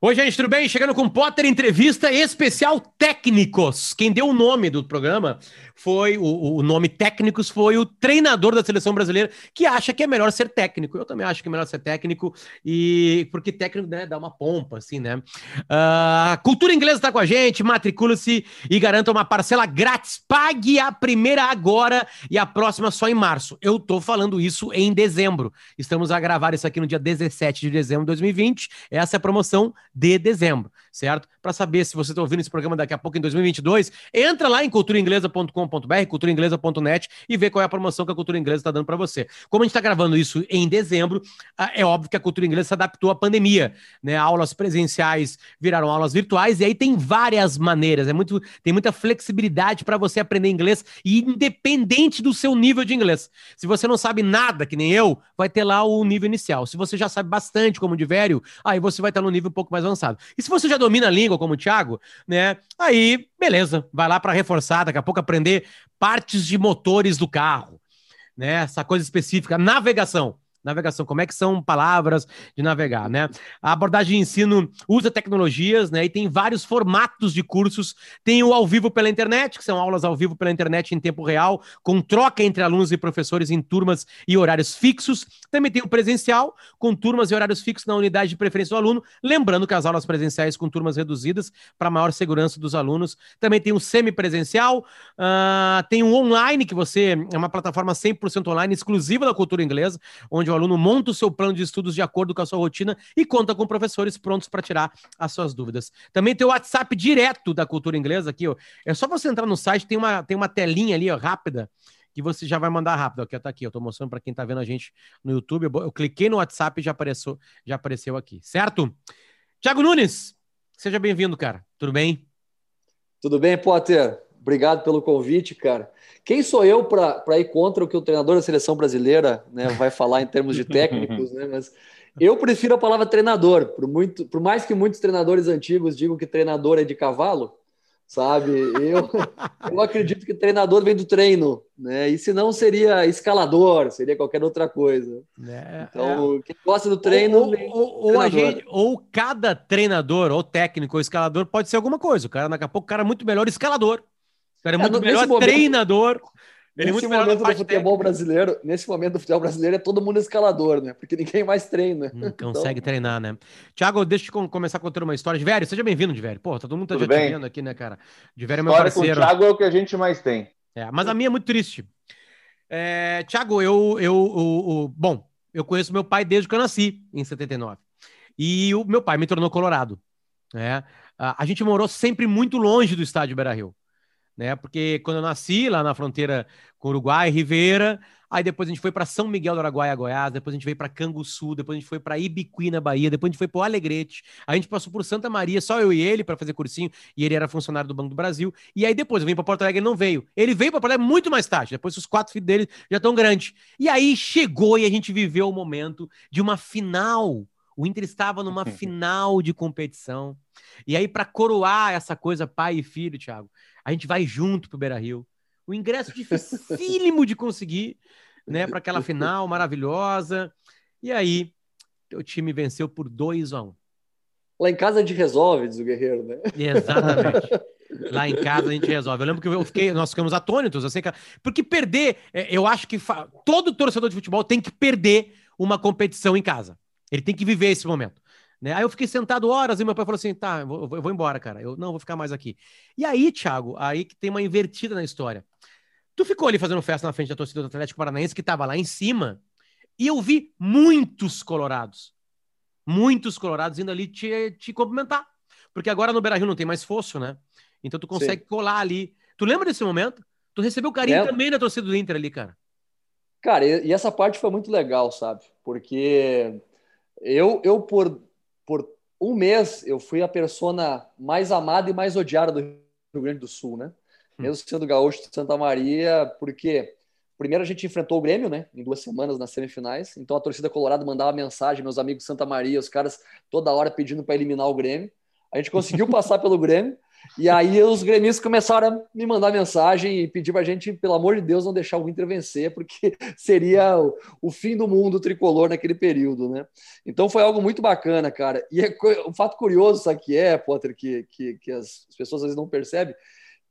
Oi, gente, tudo bem? Chegando com Potter Entrevista Especial Técnicos. Quem deu o nome do programa foi o, o, nome técnicos foi o treinador da seleção brasileira que acha que é melhor ser técnico. Eu também acho que é melhor ser técnico e porque técnico né, dá uma pompa, assim, né? Uh, cultura inglesa está com a gente, matricule-se e garanta uma parcela grátis. Pague a primeira agora e a próxima só em março. Eu tô falando isso em dezembro. Estamos a gravar isso aqui no dia 17 de dezembro de 2020. Essa é a promoção de dezembro, certo? Para saber se você está ouvindo esse programa daqui a pouco em 2022, entra lá em culturainglesa.com.br, culturainglesa.net e vê qual é a promoção que a Cultura Inglesa está dando para você. Como a gente está gravando isso em dezembro, é óbvio que a Cultura Inglesa se adaptou à pandemia, né? Aulas presenciais viraram aulas virtuais e aí tem várias maneiras, é muito, tem muita flexibilidade para você aprender inglês independente do seu nível de inglês. Se você não sabe nada, que nem eu, vai ter lá o nível inicial. Se você já sabe bastante, como o de velho, aí você vai estar no nível um pouco mais avançado. E se você já domina a língua, como o Thiago, né? Aí, beleza, vai lá para reforçar, daqui a pouco aprender partes de motores do carro, né? Essa coisa específica, navegação navegação, como é que são palavras de navegar, né? A abordagem de ensino usa tecnologias, né? E tem vários formatos de cursos. Tem o ao vivo pela internet, que são aulas ao vivo pela internet em tempo real, com troca entre alunos e professores em turmas e horários fixos. Também tem o presencial, com turmas e horários fixos na unidade de preferência do aluno. Lembrando que as aulas presenciais com turmas reduzidas para maior segurança dos alunos. Também tem o semipresencial, uh, tem o online, que você é uma plataforma 100% online, exclusiva da cultura inglesa, onde o aluno monta o seu plano de estudos de acordo com a sua rotina e conta com professores prontos para tirar as suas dúvidas. Também tem o WhatsApp direto da cultura inglesa aqui, ó. É só você entrar no site, tem uma, tem uma telinha ali, ó, rápida, que você já vai mandar rápido. Aqui, tá aqui, eu tô mostrando para quem tá vendo a gente no YouTube. Eu, eu cliquei no WhatsApp e já apareceu, já apareceu aqui, certo? Tiago Nunes, seja bem-vindo, cara. Tudo bem? Tudo bem, Potter? Obrigado pelo convite, cara. Quem sou eu para ir contra o que o treinador da seleção brasileira né, vai falar em termos de técnicos, né? Mas eu prefiro a palavra treinador, por, muito, por mais que muitos treinadores antigos digam que treinador é de cavalo, sabe? Eu, eu acredito que treinador vem do treino, né? E se não seria escalador, seria qualquer outra coisa. É, então, é. quem gosta do treino. Ou, ou, ou, gente, ou, cada treinador, ou técnico, ou escalador pode ser alguma coisa. O cara, daqui a pouco, o cara é muito melhor escalador. O cara é, é muito melhor momento, treinador. Ele é muito melhor momento do futebol técnica. brasileiro, nesse momento do futebol brasileiro é todo mundo escalador, né? Porque ninguém mais treina. Não então... consegue treinar, né? Tiago, deixa eu começar contando uma história. De velho, seja bem-vindo, de velho. Pô, todo mundo tá Tudo já bem? te vendo aqui, né, cara? De velho é meu história parceiro. Com o Thiago é o que a gente mais tem. É, mas a minha é muito triste. É, Tiago, eu, eu, eu, eu, bom, eu conheço meu pai desde que eu nasci, em 79. E o meu pai me tornou colorado. Né? A, a gente morou sempre muito longe do estádio Beira-Rio né? Porque quando eu nasci lá na fronteira com Uruguai, Ribeira, aí depois a gente foi para São Miguel do Araguaia, Goiás, depois a gente veio para Canguçu, depois a gente foi para Ibiqui na Bahia, depois a gente foi para Alegrete, a gente passou por Santa Maria, só eu e ele para fazer cursinho, e ele era funcionário do Banco do Brasil. E aí depois eu vim para Porto Alegre, ele não veio. Ele veio para Porto Alegre muito mais tarde, depois os quatro filhos dele já estão grandes. E aí chegou e a gente viveu o momento de uma final o Inter estava numa final de competição. E aí, para coroar essa coisa pai e filho, Thiago, a gente vai junto pro Beira Rio. O ingresso dificílimo de conseguir, né, para aquela final maravilhosa. E aí, o time venceu por 2 a 1 um. Lá em casa a gente resolve, diz o Guerreiro, né? Exatamente. Lá em casa a gente resolve. Eu lembro que eu fiquei, nós ficamos atônitos, assim, porque perder, é, eu acho que todo torcedor de futebol tem que perder uma competição em casa. Ele tem que viver esse momento. Né? Aí eu fiquei sentado horas e meu pai falou assim: tá, eu vou, eu vou embora, cara. Eu não vou ficar mais aqui. E aí, Thiago, aí que tem uma invertida na história. Tu ficou ali fazendo festa na frente da torcida do Atlético Paranaense, que tava lá em cima, e eu vi muitos colorados. Muitos colorados indo ali te, te cumprimentar. Porque agora no Beira Rio não tem mais fosso, né? Então tu consegue Sim. colar ali. Tu lembra desse momento? Tu recebeu carinho também da torcida do Inter ali, cara. Cara, e essa parte foi muito legal, sabe? Porque eu, eu por, por um mês, eu fui a persona mais amada e mais odiada do Rio Grande do Sul, né? Hum. Mesmo sendo gaúcho de Santa Maria, porque primeiro a gente enfrentou o Grêmio, né? Em duas semanas nas semifinais. Então a torcida colorada mandava mensagem, meus amigos de Santa Maria, os caras toda hora pedindo para eliminar o Grêmio. A gente conseguiu passar pelo Grêmio. E aí os gremistas começaram a me mandar mensagem e pedir para a gente, pelo amor de Deus, não deixar o Inter vencer, porque seria o, fim do mundo tricolor naquele período, né? Então foi algo muito bacana, cara. E é, um fato curioso, sabe que é, Potter, que, que, que as, as pessoas às vezes não percebem,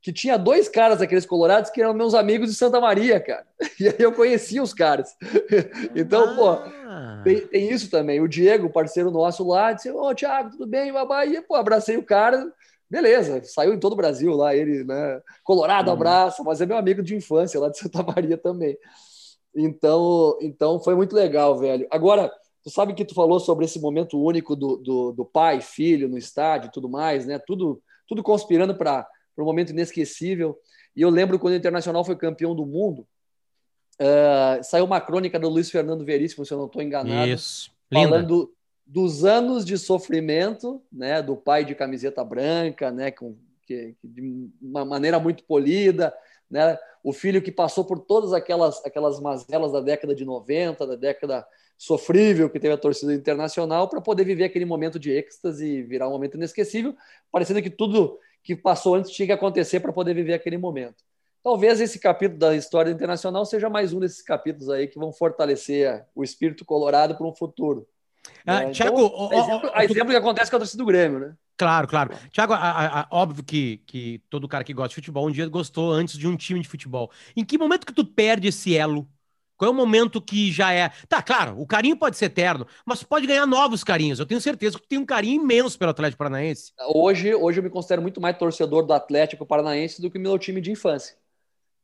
que tinha dois caras daqueles colorados que eram meus amigos de Santa Maria, cara. E aí eu conhecia os caras. Então, ah. pô, tem, tem, isso também. O Diego, parceiro nosso lá, disse: Ô, Thiago, tudo bem? Babá? E, pô, abracei o cara. Beleza, saiu em todo o Brasil lá, ele, né? Colorado, uhum. abraço, mas é meu amigo de infância lá de Santa Maria também. Então, então foi muito legal, velho. Agora, tu sabe que tu falou sobre esse momento único do, do, do pai, filho no estádio e tudo mais, né? Tudo, tudo conspirando para um momento inesquecível. E eu lembro quando o Internacional foi campeão do mundo, uh, saiu uma crônica do Luiz Fernando Veríssimo, se eu não estou enganado. Isso. Falando dos anos de sofrimento, né, do pai de camiseta branca, né, com que, que, de uma maneira muito polida, né, o filho que passou por todas aquelas aquelas mazelas da década de 90, da década sofrível que teve a torcida internacional para poder viver aquele momento de êxtase e virar um momento inesquecível, parecendo que tudo que passou antes tinha que acontecer para poder viver aquele momento. Talvez esse capítulo da história internacional seja mais um desses capítulos aí que vão fortalecer o espírito colorado para um futuro. Ah, né? Tiago, então, a exemplo, a exemplo que acontece com a torcida do Grêmio, né? Claro, claro. Tiago, óbvio que, que todo cara que gosta de futebol um dia gostou antes de um time de futebol. Em que momento que tu perde esse elo? Qual é o momento que já é. Tá, claro, o carinho pode ser eterno, mas pode ganhar novos carinhos. Eu tenho certeza que tu tem um carinho imenso pelo Atlético Paranaense. Hoje, hoje eu me considero muito mais torcedor do Atlético Paranaense do que meu time de infância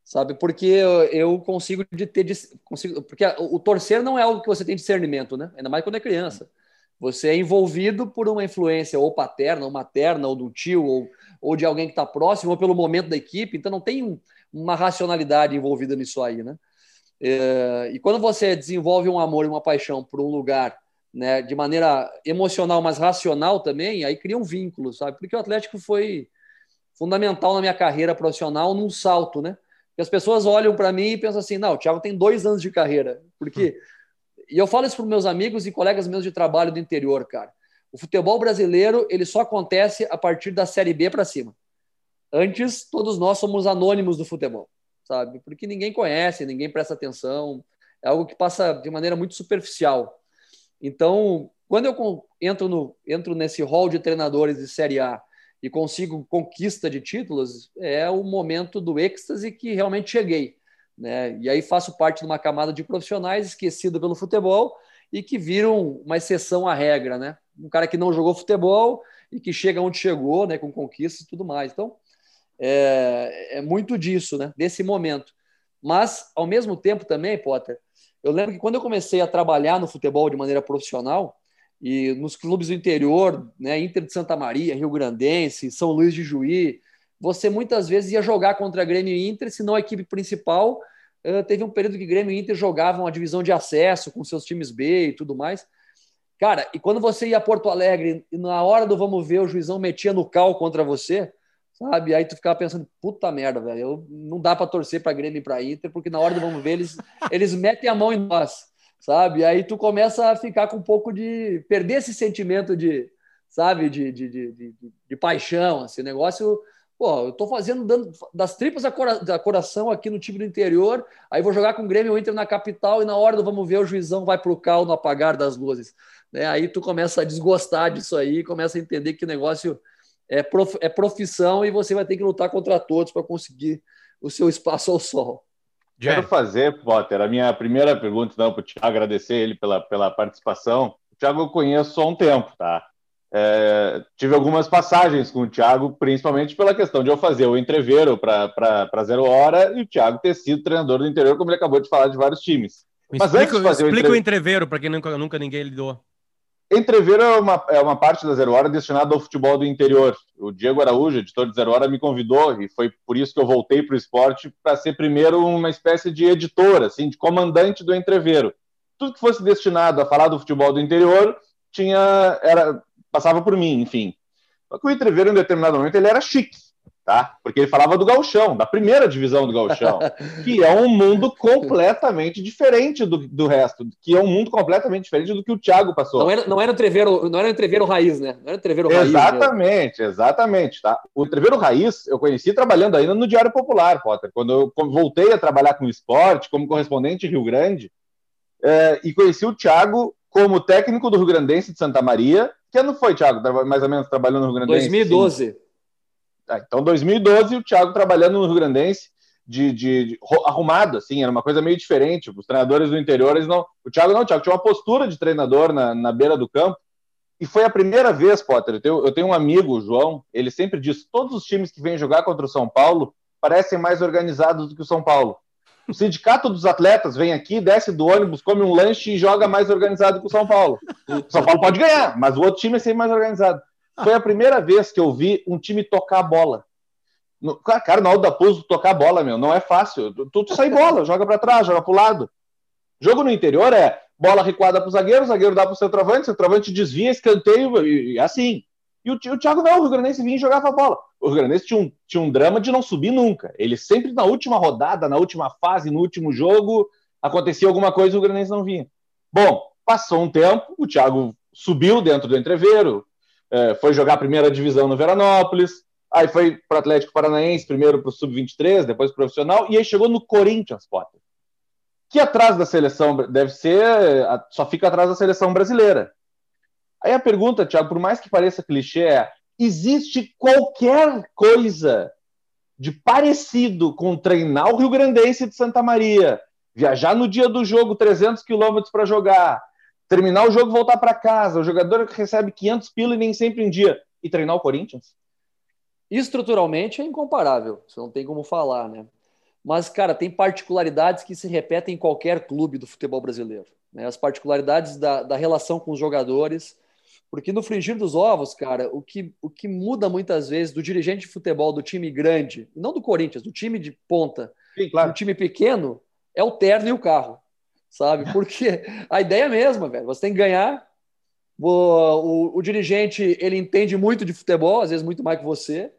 sabe? Porque eu consigo de ter consigo, porque o torcer não é algo que você tem discernimento, né? Ainda mais quando é criança. Você é envolvido por uma influência ou paterna, ou materna, ou do tio, ou, ou de alguém que está próximo, ou pelo momento da equipe. Então não tem uma racionalidade envolvida nisso aí, né? É, e quando você desenvolve um amor e uma paixão por um lugar, né, de maneira emocional, mas racional também, aí cria um vínculo, sabe? Porque o Atlético foi fundamental na minha carreira profissional num salto, né? Que as pessoas olham para mim e pensam assim: não, o Thiago tem dois anos de carreira. Porque. E eu falo isso para meus amigos e colegas meus de trabalho do interior, cara. O futebol brasileiro ele só acontece a partir da Série B para cima. Antes, todos nós somos anônimos do futebol, sabe? Porque ninguém conhece, ninguém presta atenção. É algo que passa de maneira muito superficial. Então, quando eu entro, no, entro nesse hall de treinadores de Série A e consigo conquista de títulos, é o momento do êxtase que realmente cheguei. Né? E aí faço parte de uma camada de profissionais esquecida pelo futebol e que viram uma exceção à regra, né? Um cara que não jogou futebol e que chega onde chegou, né? Com conquistas e tudo mais. Então, é, é muito disso, né? Desse momento. Mas, ao mesmo tempo também, Potter, eu lembro que quando eu comecei a trabalhar no futebol de maneira profissional, e nos clubes do interior, né, Inter de Santa Maria, Rio Grandense, São Luís de Juí, você muitas vezes ia jogar contra Grêmio e Inter, se não a equipe principal. Uh, teve um período que Grêmio e Inter jogavam a divisão de acesso com seus times B e tudo mais. Cara, e quando você ia a Porto Alegre e na hora do vamos ver, o juizão metia no cal contra você, sabe? Aí tu ficava pensando, puta merda, velho, não dá para torcer para Grêmio e para Inter, porque na hora do vamos ver, eles, eles metem a mão em nós sabe? Aí tu começa a ficar com um pouco de. perder esse sentimento de, sabe, de, de, de, de, paixão, assim, negócio. Pô, eu tô fazendo dando das tripas a, cora, da coração aqui no time do interior, aí vou jogar com o Grêmio Inter na capital e na hora do vamos ver, o juizão vai pro cal no apagar das luzes. Né? Aí tu começa a desgostar disso aí, começa a entender que o negócio é, prof, é profissão e você vai ter que lutar contra todos para conseguir o seu espaço ao sol. Quero fazer, Potter, a minha primeira pergunta, não, para o agradecer ele pela, pela participação. O Thiago eu conheço há um tempo, tá? É, tive algumas passagens com o Thiago, principalmente pela questão de eu fazer o entreveiro para Zero Hora e o Thiago ter sido treinador do interior, como ele acabou de falar de vários times. Mas explica, antes de fazer explica o, entreveiro para quem nunca, nunca ninguém lidou. Entrever é uma, é uma parte da Zero Hora destinada ao futebol do interior. O Diego Araújo, editor de Zero Hora, me convidou e foi por isso que eu voltei para o esporte para ser primeiro uma espécie de editor, assim, de comandante do entreveiro. Tudo que fosse destinado a falar do futebol do interior tinha era passava por mim, enfim. Só que o entreveiro, em determinado momento, ele era chique. Tá? Porque ele falava do gauchão, da primeira divisão do gauchão, que é um mundo completamente diferente do, do resto, que é um mundo completamente diferente do que o Thiago passou. Não era, não era o treveiro, não era o treveiro raiz, né? Não era o treveiro raiz. Exatamente, mesmo. exatamente, tá? O treveiro raiz eu conheci trabalhando ainda no Diário Popular, Potter, quando eu voltei a trabalhar com esporte, como correspondente em Rio Grande, é, e conheci o Thiago como técnico do Rio Grandense de Santa Maria. Que ano foi, Thiago? Mais ou menos trabalhando no Rio Grandense? 2012. Sim. Ah, então, 2012, o Thiago trabalhando no Rio Grandense, de, de, de, arrumado, assim, era uma coisa meio diferente. Os treinadores do interior, eles não. O Thiago não, o Thiago tinha uma postura de treinador na, na beira do campo. E foi a primeira vez, Potter. Eu tenho, eu tenho um amigo, o João, ele sempre diz: todos os times que vêm jogar contra o São Paulo parecem mais organizados do que o São Paulo. O sindicato dos atletas vem aqui, desce do ônibus, come um lanche e joga mais organizado que o São Paulo. O São Paulo pode ganhar, mas o outro time é sempre mais organizado. Foi a primeira vez que eu vi um time tocar a bola. Cara, na hora da pouso, tocar a bola, meu, não é fácil. Tu, tu sai bola, joga para trás, joga para o lado. Jogo no interior é bola recuada para o zagueiro, zagueiro dá para o centroavante, centroavante desvia, escanteio, e, e assim. E o, o Thiago não, o Rio Grandense vinha e jogava a bola. O Rio Grandense tinha um, tinha um drama de não subir nunca. Ele sempre na última rodada, na última fase, no último jogo, acontecia alguma coisa e o Rio não vinha. Bom, passou um tempo, o Thiago subiu dentro do entreveiro, é, foi jogar a primeira divisão no Veranópolis, aí foi para o Atlético Paranaense, primeiro para o Sub-23, depois profissional, e aí chegou no Corinthians, Potter. Que atrás da seleção deve ser, só fica atrás da seleção brasileira. Aí a pergunta, Thiago, por mais que pareça clichê, é: existe qualquer coisa de parecido com treinar o Rio Grandense de Santa Maria, viajar no dia do jogo 300 quilômetros para jogar, terminar o jogo voltar para casa, o jogador recebe 500 pila e nem sempre em dia, e treinar o Corinthians? Estruturalmente é incomparável, você não tem como falar, né? Mas, cara, tem particularidades que se repetem em qualquer clube do futebol brasileiro. Né? As particularidades da, da relação com os jogadores, porque no frigir dos ovos, cara, o que, o que muda muitas vezes do dirigente de futebol do time grande, não do Corinthians, do time de ponta, Sim, claro. do time pequeno, é o terno e o carro, sabe? Porque a ideia é a mesma, velho. Você tem que ganhar. O, o, o dirigente, ele entende muito de futebol, às vezes muito mais que você,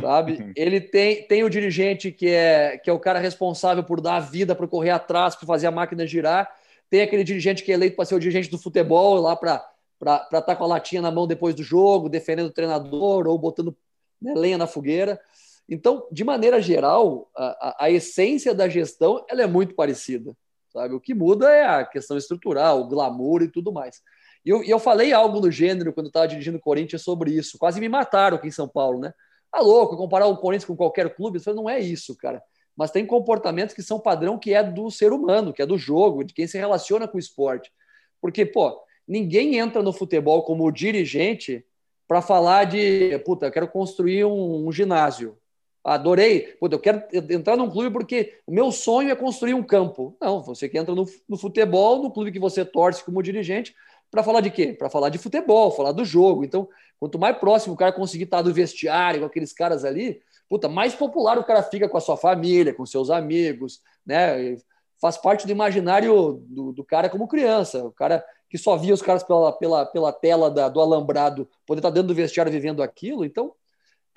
sabe? Ele tem, tem o dirigente que é, que é o cara responsável por dar a vida, para correr atrás, para fazer a máquina girar. Tem aquele dirigente que é eleito para ser o dirigente do futebol, lá para estar tá com a latinha na mão depois do jogo, defendendo o treinador ou botando né, lenha na fogueira. Então, de maneira geral, a, a, essência da gestão ela é muito parecida. Sabe? O que muda é a questão estrutural, o glamour e tudo mais. E eu, eu falei algo do gênero quando estava dirigindo o Corinthians sobre isso. Quase me mataram aqui em São Paulo, né? Tá louco, comparar o Corinthians com qualquer clube? Eu falei, não é isso, cara. Mas tem comportamentos que são padrão que é do ser humano, que é do jogo, de quem se relaciona com o esporte. Porque, pô, ninguém entra no futebol como dirigente para falar de, puta, eu quero construir um, um, ginásio. Adorei, puta, eu quero entrar num clube porque o meu sonho é construir um campo. Não, você que entra no, no futebol, no clube que você torce como dirigente, para falar de quê? Para falar de futebol, falar do jogo. Então, quanto mais próximo o cara conseguir estar do vestiário, com aqueles caras ali, puta, mais popular o cara fica com a sua família, com seus amigos, né? Faz parte do imaginário do, do cara como criança. O cara que só via os caras pela, pela, pela tela da, do alambrado poder estar dentro do vestiário vivendo aquilo. Então,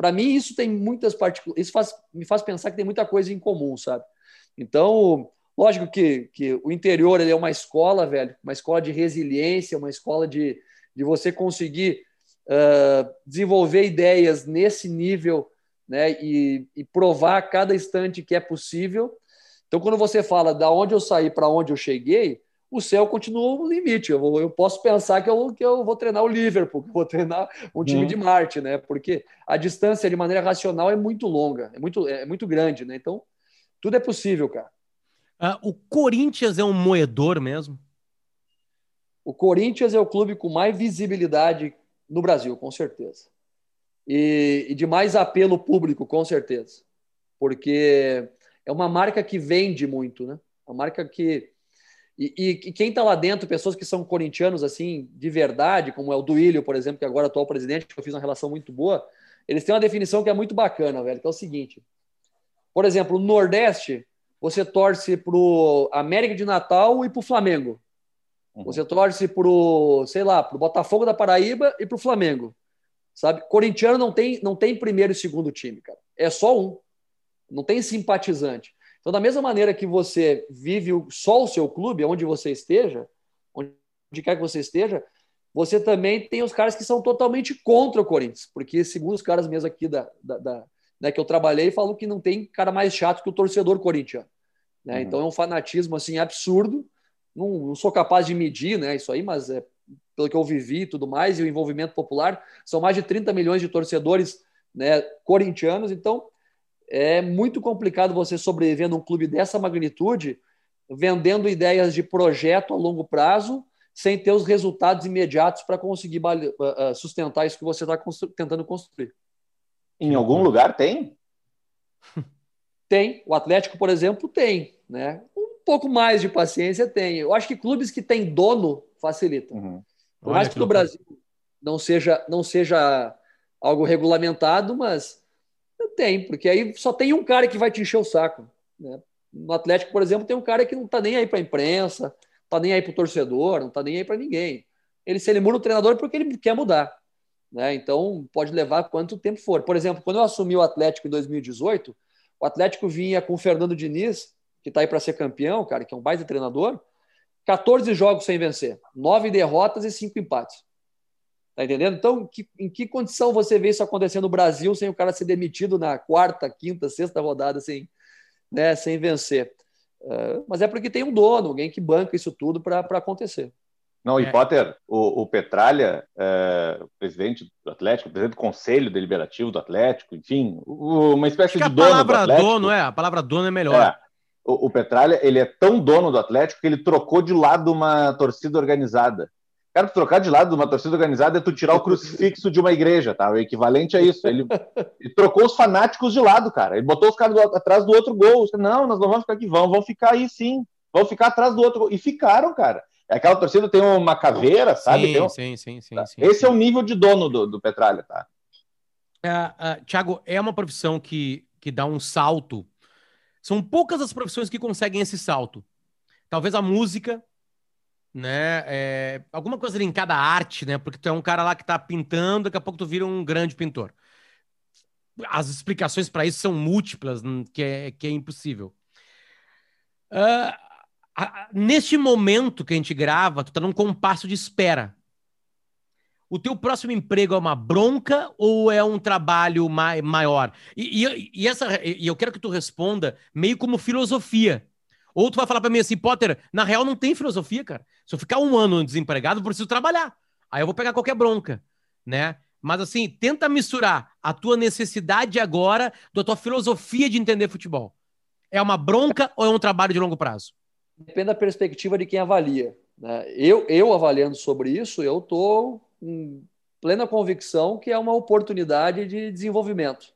para mim, isso tem muitas partículas. Isso faz, me faz pensar que tem muita coisa em comum, sabe? Então, lógico que, que o interior ele é uma escola, velho, uma escola de resiliência, uma escola de, de você conseguir uh, desenvolver ideias nesse nível né, e, e provar a cada instante que é possível. Então, quando você fala da onde eu saí para onde eu cheguei, o céu continua o limite. Eu, vou, eu posso pensar que eu, que eu vou treinar o Liverpool, que eu vou treinar um time uhum. de Marte, né? Porque a distância de maneira racional é muito longa, é muito, é muito grande, né? Então, tudo é possível, cara. Uh, o Corinthians é um moedor mesmo? O Corinthians é o clube com mais visibilidade no Brasil, com certeza. E, e de mais apelo público, com certeza. Porque é uma marca que vende muito, né? Uma marca que e, e, e quem está lá dentro, pessoas que são corintianos assim de verdade, como é o Duílio, por exemplo, que agora é atual presidente, que eu fiz uma relação muito boa, eles têm uma definição que é muito bacana, velho, que é o seguinte. Por exemplo, no Nordeste, você torce para o América de Natal e para o Flamengo. Uhum. Você torce para o, sei lá, para o Botafogo da Paraíba e para o Flamengo. Sabe? Corintiano não tem, não tem primeiro e segundo time, cara. é só um. Não tem simpatizante. Então, da mesma maneira que você vive só o seu clube, onde você esteja, onde quer que você esteja, você também tem os caras que são totalmente contra o Corinthians, porque segundo os caras mesmo aqui da, da, da né, que eu trabalhei, falam que não tem cara mais chato que o torcedor corintiano. Né? Uhum. Então é um fanatismo assim absurdo. Não, não, sou capaz de medir né, isso aí, mas é, pelo que eu vivi e tudo mais, e o envolvimento popular, são mais de 30 milhões de torcedores né, corintianos, então é muito complicado você sobreviver num clube dessa magnitude, vendendo ideias de projeto a longo prazo sem ter os resultados imediatos para conseguir sustentar isso que você está tentando construir. Em algum lugar tem? Tem. O Atlético, por exemplo, tem. Né? Um pouco mais de paciência tem. Eu acho que clubes que têm dono facilitam. Uhum. Por mais que no Brasil não seja, não seja algo regulamentado, mas tem, porque aí só tem um cara que vai te encher o saco. Né? No Atlético, por exemplo, tem um cara que não está nem aí para a imprensa, tá nem aí para o torcedor, não tá nem aí para ninguém. Ele se ele muda o treinador porque ele quer mudar. Né? Então, pode levar quanto tempo for. Por exemplo, quando eu assumi o Atlético em 2018, o Atlético vinha com o Fernando Diniz, que está aí para ser campeão, cara, que é um baita treinador, 14 jogos sem vencer, 9 derrotas e 5 empates. Tá entendendo? Então, que, em que condição você vê isso acontecendo no Brasil sem o cara ser demitido na quarta, quinta, sexta rodada sem, né, sem vencer? É, mas é porque tem um dono, alguém que banca isso tudo para acontecer. Não, e é. Potter, o, o Petralha, é, presidente do Atlético, presidente do Conselho Deliberativo do Atlético, enfim, uma espécie de dono do Atlético. A palavra dono, é, a palavra dono é melhor. É, o, o Petralha, ele é tão dono do Atlético que ele trocou de lado uma torcida organizada. Cara, trocar de lado de uma torcida organizada é tu tirar o crucifixo de uma igreja, tá? O equivalente a isso. Ele, ele trocou os fanáticos de lado, cara. Ele botou os caras do, atrás do outro gol. Não, nós não vamos ficar aqui. Vão, vão ficar aí sim. Vão ficar atrás do outro gol. E ficaram, cara. Aquela torcida tem uma caveira, sabe? Sim, um... sim, sim, sim, tá? sim, Esse sim. é o nível de dono do, do Petralha, tá? Uh, uh, Tiago, é uma profissão que, que dá um salto. São poucas as profissões que conseguem esse salto. Talvez a música, né? É, alguma coisa linkada à arte, né? Porque tu é um cara lá que tá pintando, daqui a pouco tu vira um grande pintor. As explicações para isso são múltiplas, que é, que é impossível. Uh, a, neste momento que a gente grava, tu tá num compasso de espera. O teu próximo emprego é uma bronca ou é um trabalho mai, maior? E, e, e, essa, e eu quero que tu responda meio como filosofia. Ou tu vai falar para mim assim, Potter, na real não tem filosofia, cara. Se eu ficar um ano desempregado, eu preciso trabalhar. Aí eu vou pegar qualquer bronca, né? Mas assim, tenta misturar a tua necessidade agora da tua filosofia de entender futebol. É uma bronca ou é um trabalho de longo prazo? Depende da perspectiva de quem avalia. Né? Eu, eu avaliando sobre isso, eu estou com plena convicção que é uma oportunidade de desenvolvimento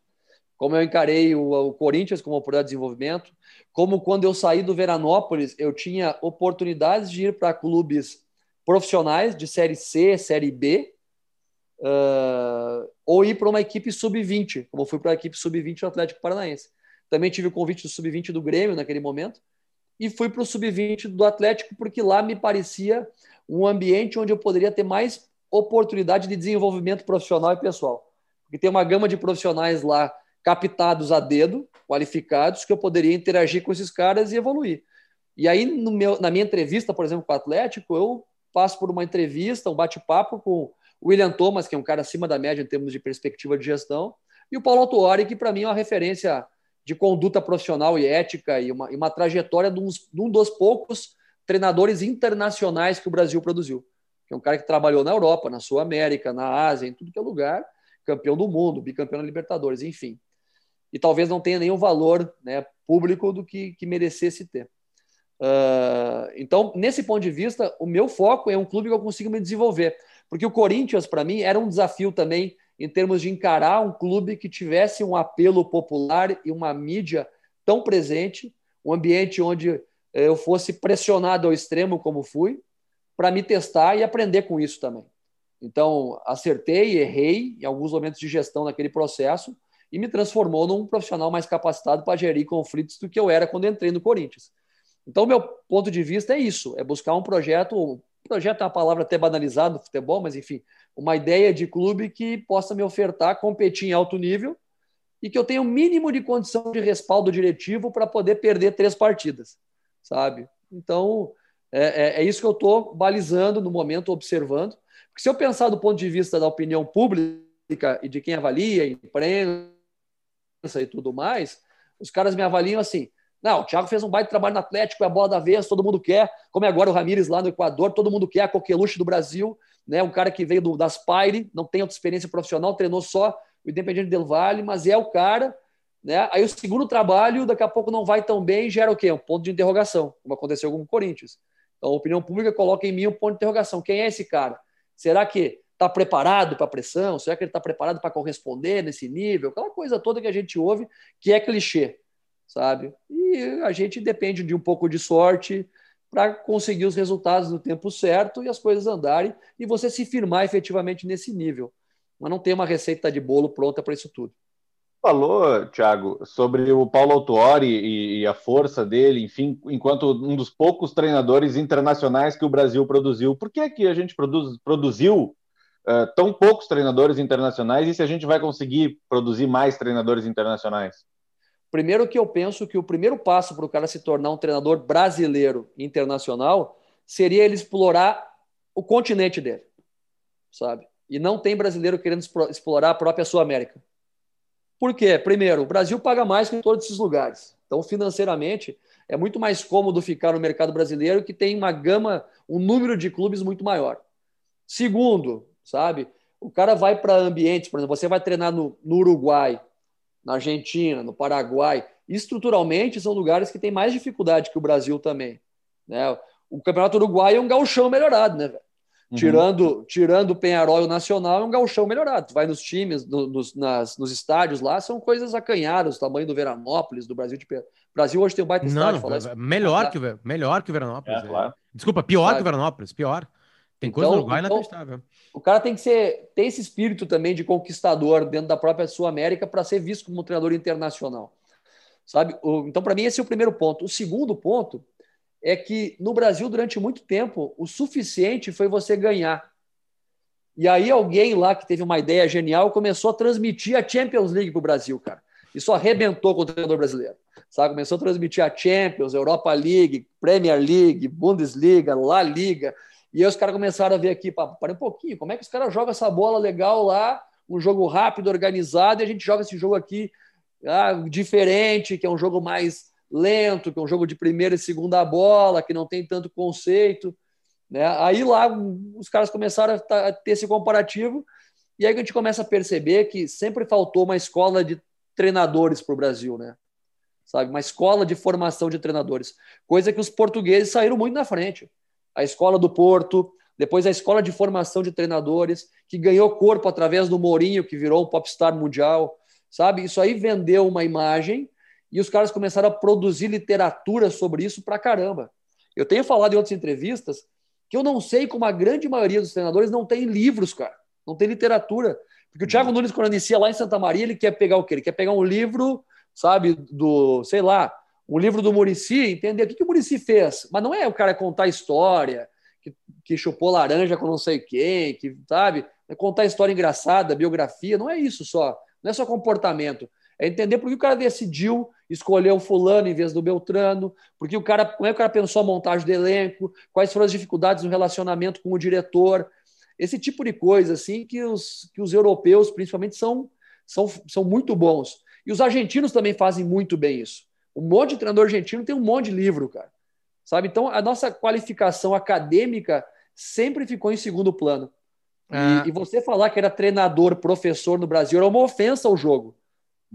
como eu encarei o, o, Corinthians como oportunidade de desenvolvimento, como quando eu saí do Veranópolis, eu tinha oportunidades de ir para clubes profissionais de Série C, Série B, uh, ou ir para uma equipe sub-20, como fui para a equipe sub-20 do Atlético Paranaense. Também tive o convite do sub-20 do Grêmio naquele momento, e fui para o sub-20 do Atlético, porque lá me parecia um ambiente onde eu poderia ter mais oportunidade de desenvolvimento profissional e pessoal. Porque tem uma gama de profissionais lá captados a dedo, qualificados, que eu poderia interagir com esses caras e evoluir. E aí, meu, na minha entrevista, por exemplo, com o Atlético, eu passo por uma entrevista, um bate-papo com o William Thomas, que é um cara acima da média em termos de perspectiva de gestão, e o Paulo Autuori, que para mim é uma referência de conduta profissional e ética e uma, e uma trajetória de, uns, de um dos poucos treinadores internacionais que o Brasil produziu. Que é um cara que trabalhou na Europa, na Sul América, na Ásia, em tudo que é lugar, campeão do mundo, bicampeão da Libertadores, enfim e talvez não tenha nenhum valor né, público do que, que merecesse ter. Uh, então, nesse ponto de vista, o meu foco é um clube que eu consigo me desenvolver. Porque o Corinthians, para mim, era um desafio também em termos de encarar um clube que tivesse um apelo popular e uma mídia tão presente, um ambiente onde eh, eu fosse pressionado ao extremo, como fui, para me testar e aprender com isso também. Então, acertei, errei em alguns momentos de gestão naquele processo, e me transformou num profissional mais capacitado para gerir conflitos do que eu era quando entrei no Corinthians. Então, meu ponto de vista é isso: é buscar um projeto. Projeto é uma palavra até banalizada no futebol, mas enfim, uma ideia de clube que possa me ofertar competir em alto nível e que eu tenha o mínimo de condição de respaldo diretivo para poder perder três partidas, sabe? Então, é, é, é isso que eu estou balizando no momento, observando. Porque se eu pensar do ponto de vista da opinião pública e de quem avalia, imprensa e tudo mais, os caras me avaliam assim, não, o Thiago fez um baita trabalho no Atlético, é a bola da vez, todo mundo quer. Como é agora o Ramires lá no Equador, todo mundo quer a coqueluche do Brasil, né? Um cara que veio do, das Paire, não tem outra experiência profissional, treinou só o Independiente del Vale, mas é o cara, né? Aí o segundo trabalho, daqui a pouco não vai tão bem, gera o quê? Um ponto de interrogação, como aconteceu com o Corinthians. Então a opinião pública coloca em mim um ponto de interrogação. Quem é esse cara? Será que está preparado para a pressão? Será que ele está preparado para corresponder nesse nível? Aquela coisa toda que a gente ouve, que é clichê sabe? E a gente depende de um pouco de sorte para conseguir os resultados no tempo certo e as coisas andarem e você se firmar efetivamente nesse nível. Mas não tem uma receita de bolo pronta para isso tudo. Falou, Thiago, sobre o Paulo Autuori e, a força dele, enfim, enquanto um dos poucos treinadores internacionais que o Brasil produziu. Por que, que a gente produz, produziu uh, tão poucos treinadores internacionais e se a gente vai conseguir produzir mais treinadores internacionais? Primeiro que eu penso que o primeiro passo para o cara se tornar um treinador brasileiro internacional seria ele explorar o continente dele, sabe? E não tem brasileiro querendo explorar a própria Sul América. Por quê? Primeiro, o Brasil paga mais que em todos esses lugares. Então, financeiramente, é muito mais cômodo ficar no mercado brasileiro que tem uma gama, um número de clubes muito maior. Segundo, sabe? O cara vai para ambientes, por exemplo, você vai treinar no, no Uruguai, na Argentina, no Paraguai. Estruturalmente, são lugares que têm mais dificuldade que o Brasil também. Né? O Campeonato Uruguai é um galchão melhorado, né, Uhum. Tirando, tirando o Penharol e o Nacional, é um galchão melhorado. Tu vai nos times, no, nos, nas, nos estádios lá, são coisas acanhadas, o tamanho do Veranópolis, do Brasil. De... Brasil hoje tem um baita estádio. Não, é melhor, que o, melhor que o Veranópolis. É, claro. Desculpa, pior Sabe? que o Veranópolis, pior. Tem coisa então, no Uruguai então, inacreditável. O cara tem que ser, ter esse espírito também de conquistador dentro da própria Sul América para ser visto como um treinador internacional. Sabe? Então, para mim, esse é o primeiro ponto. O segundo ponto é que no Brasil, durante muito tempo, o suficiente foi você ganhar. E aí, alguém lá que teve uma ideia genial começou a transmitir a Champions League para o Brasil, cara. Isso arrebentou com o treinador brasileiro. Sabe? Começou a transmitir a Champions, Europa League, Premier League, Bundesliga, La Liga. E aí os caras começaram a ver aqui, para um pouquinho, como é que os caras jogam essa bola legal lá, um jogo rápido, organizado, e a gente joga esse jogo aqui ah, diferente, que é um jogo mais lento, que é um jogo de primeira e segunda bola, que não tem tanto conceito. Né? Aí lá os caras começaram a ter esse comparativo, e aí a gente começa a perceber que sempre faltou uma escola de treinadores para o Brasil, né? Sabe, uma escola de formação de treinadores, coisa que os portugueses saíram muito na frente a Escola do Porto, depois a Escola de Formação de Treinadores, que ganhou corpo através do Mourinho, que virou um popstar mundial, sabe? Isso aí vendeu uma imagem e os caras começaram a produzir literatura sobre isso pra caramba. Eu tenho falado em outras entrevistas que eu não sei como a grande maioria dos treinadores não tem livros, cara, não tem literatura. Porque o Thiago Nunes, quando inicia lá em Santa Maria, ele quer pegar o quê? Ele quer pegar um livro, sabe, do, sei lá, um livro do Murici, entender o que, que o Murici fez. Mas não é o cara contar história, que, que chupou laranja com não sei quem, que, sabe? É contar história engraçada, biografia, não é isso só. Não é só comportamento. É entender por que o cara decidiu escolher o fulano em vez do Beltrano, porque o cara, como é que o cara pensou a montagem do elenco, quais foram as dificuldades no relacionamento com o diretor. Esse tipo de coisa, assim, que os, que os europeus, principalmente, são, são, são muito bons. E os argentinos também fazem muito bem isso. Um monte de treinador argentino tem um monte de livro, cara. Sabe? Então, a nossa qualificação acadêmica sempre ficou em segundo plano. E, ah. e, você falar que era treinador, professor no Brasil era uma ofensa ao jogo.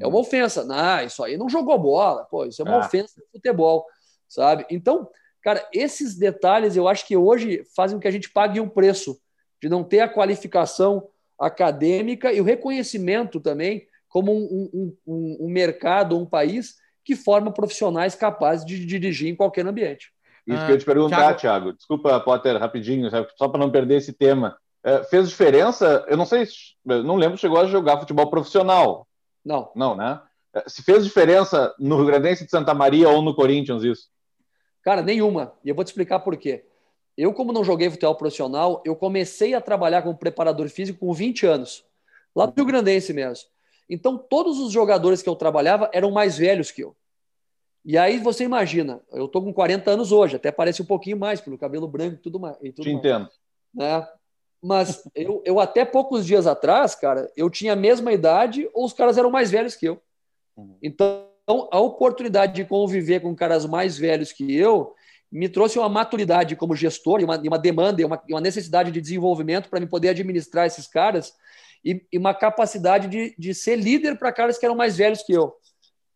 É uma ofensa. Não, isso aí não jogou bola. Pô, isso é uma ah. ofensa de futebol, sabe? Então, cara, esses detalhes eu acho que hoje fazem com que a gente pague um preço de não ter a qualificação acadêmica e o reconhecimento também como um, um, um, um mercado, um país que forma profissionais capazes de dirigir em qualquer ambiente. Isso que eu ia te perguntar, Thiago. Thiago. Desculpa, Potter, rapidinho, só para não perder esse tema. É, fez diferença? Eu não sei, não lembro se chegou a jogar futebol profissional. Não. Não, né? É, se fez diferença no Rio Grandense de Santa Maria ou no Corinthians isso? Cara, nenhuma. E eu vou te explicar por quê. Eu, como não joguei futebol profissional, eu comecei a trabalhar como preparador físico com 20 anos, lá no Rio Grandense mesmo. Então, todos os jogadores que eu trabalhava eram mais velhos que eu. E aí você imagina, eu tô com 40 anos hoje, até parece um pouquinho mais, pelo cabelo branco e tudo mais. E tudo Te mais, entendo. Né? Mas eu, eu até poucos dias atrás, cara, eu tinha a mesma idade ou os caras eram mais velhos que eu. Uhum. Então, a oportunidade de conviver com caras mais velhos que eu me trouxe uma maturidade como gestor e uma, uma demanda e uma, uma, necessidade de desenvolvimento para me poder administrar esses caras e, e uma capacidade de, de ser líder para caras que eram mais velhos que eu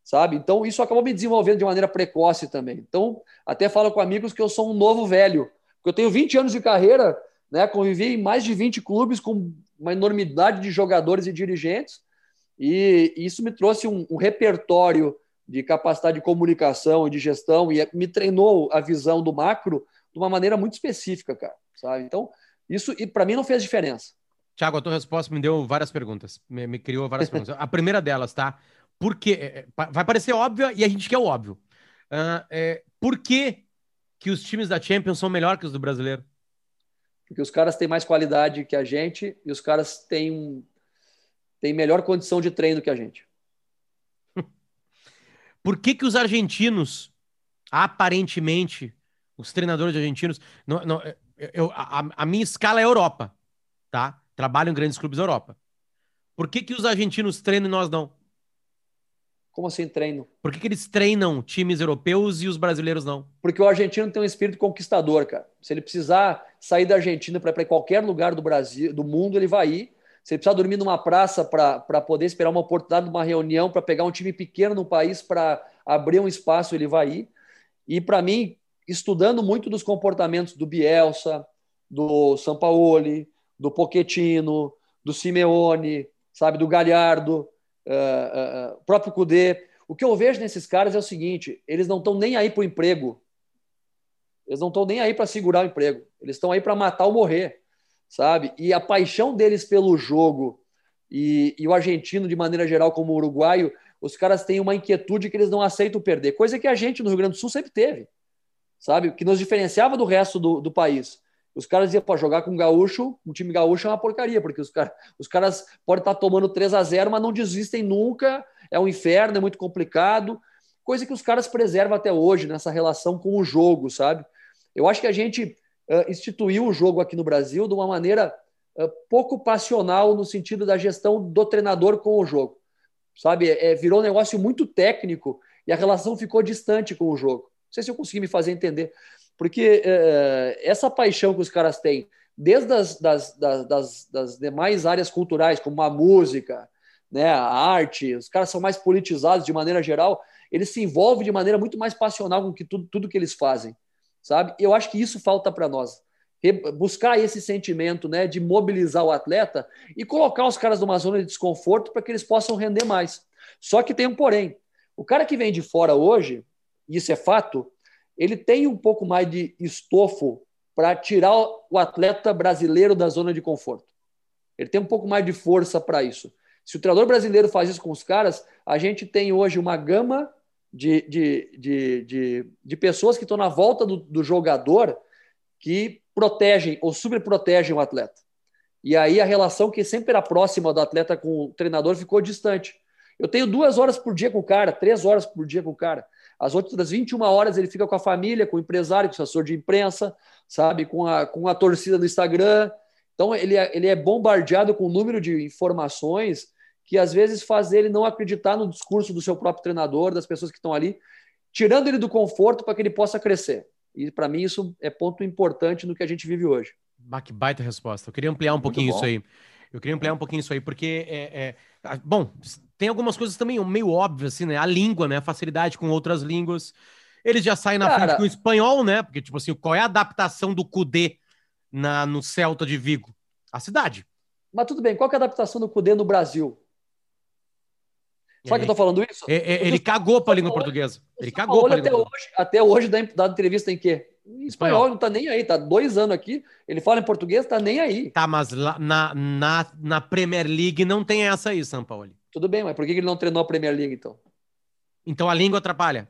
sabe? Então, isso acabou me desenvolvendo de maneira precoce também. Então, até falo com amigos que eu sou um novo velho, porque eu tenho 20 anos de carreira, né? Convivi em mais de 20 clubes com uma enormidade de jogadores e dirigentes, e isso me trouxe um, um repertório de capacidade de comunicação e de gestão e me treinou a visão do macro de uma maneira muito específica, cara, sabe? Então, isso e para mim não fez diferença. Tiago, a tua resposta me deu várias perguntas, me, me criou várias perguntas. A primeira delas, tá? Porque é, é, vai parecer óbvio e a gente quer o óbvio. Uh, é, por que, que os times da Champions são melhores que os do brasileiro? Porque os caras têm mais qualidade que a gente e os caras têm, têm melhor condição de treino que a gente. Por que, que os argentinos, aparentemente, os treinadores argentinos, não, não, eu, a, a minha escala é Europa, tá? Trabalho em grandes clubes da Europa. Por que, que os argentinos treinam e nós não? Como assim treino? Por que, que eles treinam times europeus e os brasileiros não? Porque o argentino tem um espírito conquistador, cara. Se ele precisar sair da Argentina para ir para qualquer lugar do Brasil, do mundo, ele vai ir. Se ele precisar dormir numa praça para poder esperar uma oportunidade de uma reunião, para pegar um time pequeno no país para abrir um espaço, ele vai ir. E para mim, estudando muito dos comportamentos do Bielsa, do Sampaoli, do Pochettino, do Simeone, sabe, do Galhardo, uh, uh, próprio Cudê. O que eu vejo nesses caras é o seguinte: eles não estão nem aí para o emprego. Eles não estão nem aí para segurar o emprego. Eles estão aí para matar ou morrer, sabe? E a paixão deles pelo jogo e, e, o argentino, de maneira geral, como o uruguaio, os caras têm uma inquietude que eles não aceitam perder, coisa que a gente no Rio Grande do Sul sempre teve, sabe? Que nos diferenciava do resto do, do país. Os caras diziam, pô, jogar com gaúcho, um time gaúcho é uma porcaria, porque os, cara, os caras podem estar tomando 3 a 0 mas não desistem nunca, é um inferno, é muito complicado. Coisa que os caras preservam até hoje nessa relação com o jogo, sabe? Eu acho que a gente uh, instituiu o jogo aqui no Brasil de uma maneira uh, pouco passional no sentido da gestão do treinador com o jogo, sabe? É, virou um negócio muito técnico e a relação ficou distante com o jogo. Não sei se eu consegui me fazer entender. Porque é, essa paixão que os caras têm, desde as das, das, das, das, demais áreas culturais, como a música, né, a arte, os caras são mais politizados de maneira geral, eles se envolvem de maneira muito mais passional com que tudo, tudo que eles fazem, sabe? Eu acho que isso falta para nós. Buscar esse sentimento né, de mobilizar o atleta e colocar os caras numa zona de desconforto para que eles possam render mais. Só que tem um porém. O cara que vem de fora hoje, isso é fato, ele tem um pouco mais de estofo para tirar o atleta brasileiro da zona de conforto. Ele tem um pouco mais de força para isso. Se o treinador brasileiro faz isso com os caras, a gente tem hoje uma gama de, de, de, de, de pessoas que estão na volta do, do jogador que protegem ou superprotegem o atleta. E aí a relação que sempre era próxima do atleta com o treinador ficou distante. Eu tenho duas horas por dia com o cara, três horas por dia com o cara. As outras 21 horas ele fica com a família, com o empresário, com o assessor de imprensa, sabe, com a, com a torcida do Instagram. Então ele é, ele é bombardeado com um número de informações que às vezes faz ele não acreditar no discurso do seu próprio treinador, das pessoas que estão ali, tirando ele do conforto para que ele possa crescer. E para mim isso é ponto importante no que a gente vive hoje. Bah, que baita resposta. Eu queria ampliar um pouquinho isso aí. Eu queria ampliar um pouquinho isso aí, porque é, é... bom, tem algumas coisas também meio óbvias, assim, né? A língua, né? A facilidade com outras línguas. Eles já saem na Cara... frente com o espanhol, né? Porque, tipo assim, qual é a adaptação do Cudê na, no Celta de Vigo? A cidade. Mas tudo bem, qual é a adaptação do Cudê no Brasil? Sabe que eu tô falando isso? É, é, ele cagou para a língua portuguesa. Ele cagou para a língua até hoje, até hoje dá, dá entrevista em quê? Em espanhol, espanhol, não tá nem aí, tá dois anos aqui, ele fala em português, tá nem aí. Tá, mas lá, na, na, na Premier League não tem essa aí, São Paulo. Tudo bem, mas por que ele não treinou a Premier League, então? Então a língua atrapalha?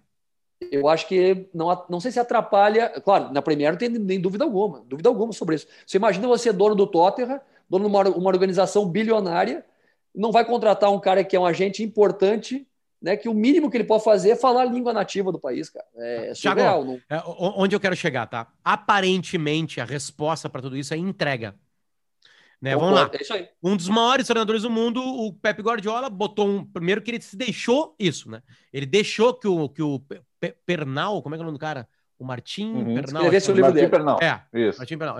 Eu acho que não, não sei se atrapalha. Claro, na Premier não tem nem dúvida alguma, dúvida alguma sobre isso. Você imagina você dono do Tottenham, dono de uma, uma organização bilionária, não vai contratar um cara que é um agente importante, né? Que o mínimo que ele pode fazer é falar a língua nativa do país, cara. É, é surreal. Thiago, não... é, onde eu quero chegar, tá? Aparentemente, a resposta para tudo isso é entrega. Né? Vamos lá. É um dos maiores treinadores do mundo, o Pepe Guardiola, botou um. Primeiro que ele se deixou isso, né? Ele deixou que o, que o Pernal, como é que é o nome do cara? O Martim uhum. Pernal. Escrevesse o livro Martim dele. Pernal. É, isso. Martim Pernal.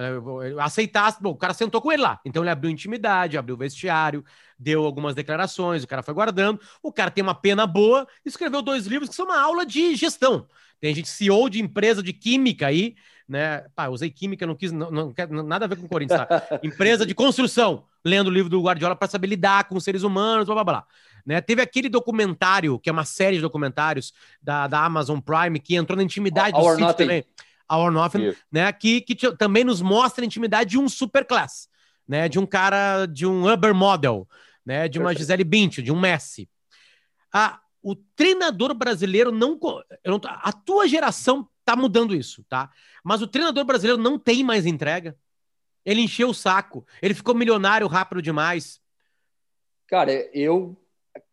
Aceitasse, bom, o cara sentou com ele lá. Então ele abriu intimidade, abriu o vestiário, deu algumas declarações, o cara foi guardando. O cara tem uma pena boa, escreveu dois livros que são uma aula de gestão. Tem gente CEO de empresa de química aí, né? Pá, usei química, não quis, não, não quer nada a ver com o Corinthians, tá? empresa de construção, lendo o livro do Guardiola para saber lidar com seres humanos, blá blá blá. Né? Teve aquele documentário, que é uma série de documentários da, da Amazon Prime, que entrou na intimidade Our do City também. Our Nothing, né? Que, que também nos mostra a intimidade de um superclass, né? De um cara, de um Uber model, né? De uma. Gisele Bündchen, de um Messi. Ah, o treinador brasileiro não, não. A tua geração tá mudando isso, tá? Mas o treinador brasileiro não tem mais entrega. Ele encheu o saco. Ele ficou milionário rápido demais. Cara, eu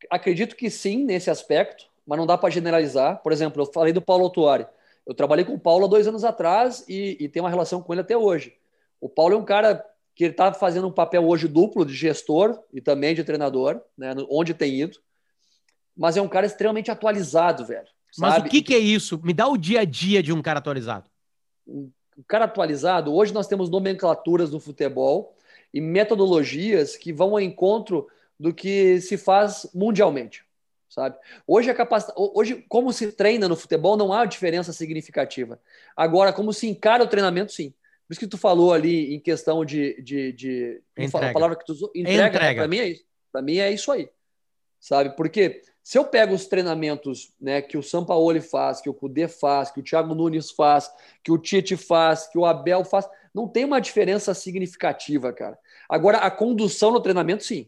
acredito que sim nesse aspecto, mas não dá para generalizar. Por exemplo, eu falei do Paulo Autuari. Eu trabalhei com o Paulo há dois anos atrás e, e tenho uma relação com ele até hoje. O Paulo é um cara que ele está fazendo um papel hoje duplo de gestor e também de treinador, né, onde tem ido. Mas é um cara extremamente atualizado, velho. Mas sabe? o que, que é isso? Me dá o dia a dia de um cara atualizado. Um cara atualizado, hoje nós temos nomenclaturas no futebol e metodologias que vão ao encontro do que se faz mundialmente, sabe? Hoje a capacidade, hoje como se treina no futebol não há diferença significativa. Agora como se encara o treinamento, sim. Por isso que tu falou ali em questão de, de, de a palavra que tu usou, entrega, entrega. para mim é isso. Para mim é isso aí, sabe? Porque se eu pego os treinamentos né, que o Sampaoli faz, que o Cudê faz, que o Thiago Nunes faz, que o Tite faz, que o Abel faz, não tem uma diferença significativa, cara. Agora, a condução no treinamento, sim.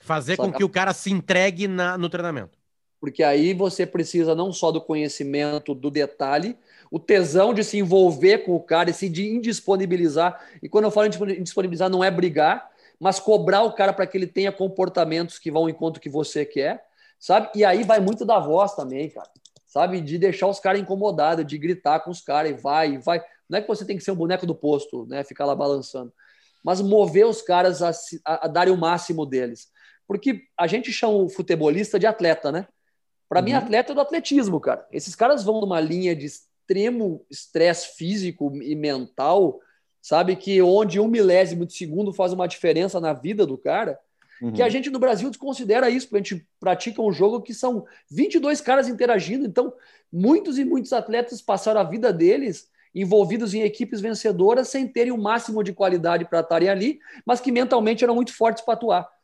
Fazer com que o cara se entregue na, no treinamento. Porque aí você precisa não só do conhecimento, do detalhe, o tesão de se envolver com o cara e se de indisponibilizar. E quando eu falo em disponibilizar, não é brigar, mas cobrar o cara para que ele tenha comportamentos que vão ao encontro que você quer, sabe? E aí vai muito da voz também, cara. Sabe? De deixar os caras incomodados, de gritar com os caras e vai, e vai. Não é que você tem que ser um boneco do posto, né? Ficar lá balançando. Mas mover os caras a, a, a darem o máximo deles. Porque a gente chama o futebolista de atleta, né? Para uhum. mim, atleta é do atletismo, cara. Esses caras vão numa linha de extremo estresse físico e mental, sabe? Que onde um milésimo de segundo faz uma diferença na vida do cara, uhum. que a gente no Brasil desconsidera isso, porque a gente pratica um jogo que são 22 caras interagindo. Então, muitos e muitos atletas passaram a vida deles envolvidos em equipes vencedoras sem terem o máximo de qualidade para estarem ali, mas que mentalmente eram muito fortes para atuar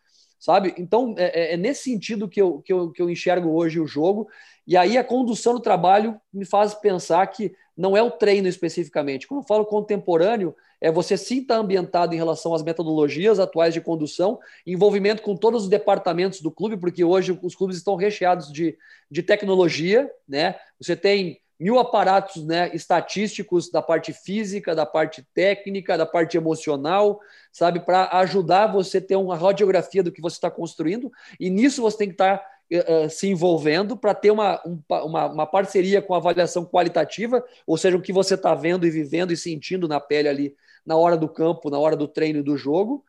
sabe? Então, é, é, é, nesse sentido que eu, que, eu, que eu enxergo hoje o jogo. E aí a condução do trabalho me faz pensar que não é o treino especificamente. Quando eu falo contemporâneo, é você sim estar tá ambientado em relação às metodologias atuais de condução, envolvimento com todos os departamentos do clube, porque hoje os clubes estão recheados de, de tecnologia, né? Você tem mil aparatos né, estatísticos da parte física, da parte técnica, da parte emocional, sabe, para ajudar você a ter uma radiografia do que você está construindo, e nisso você tem que estar tá, uh, se envolvendo para ter uma, uma, uma parceria com avaliação qualitativa, ou seja, o que você está vendo e vivendo e sentindo na pele ali na hora do campo, na hora do treino e do jogo.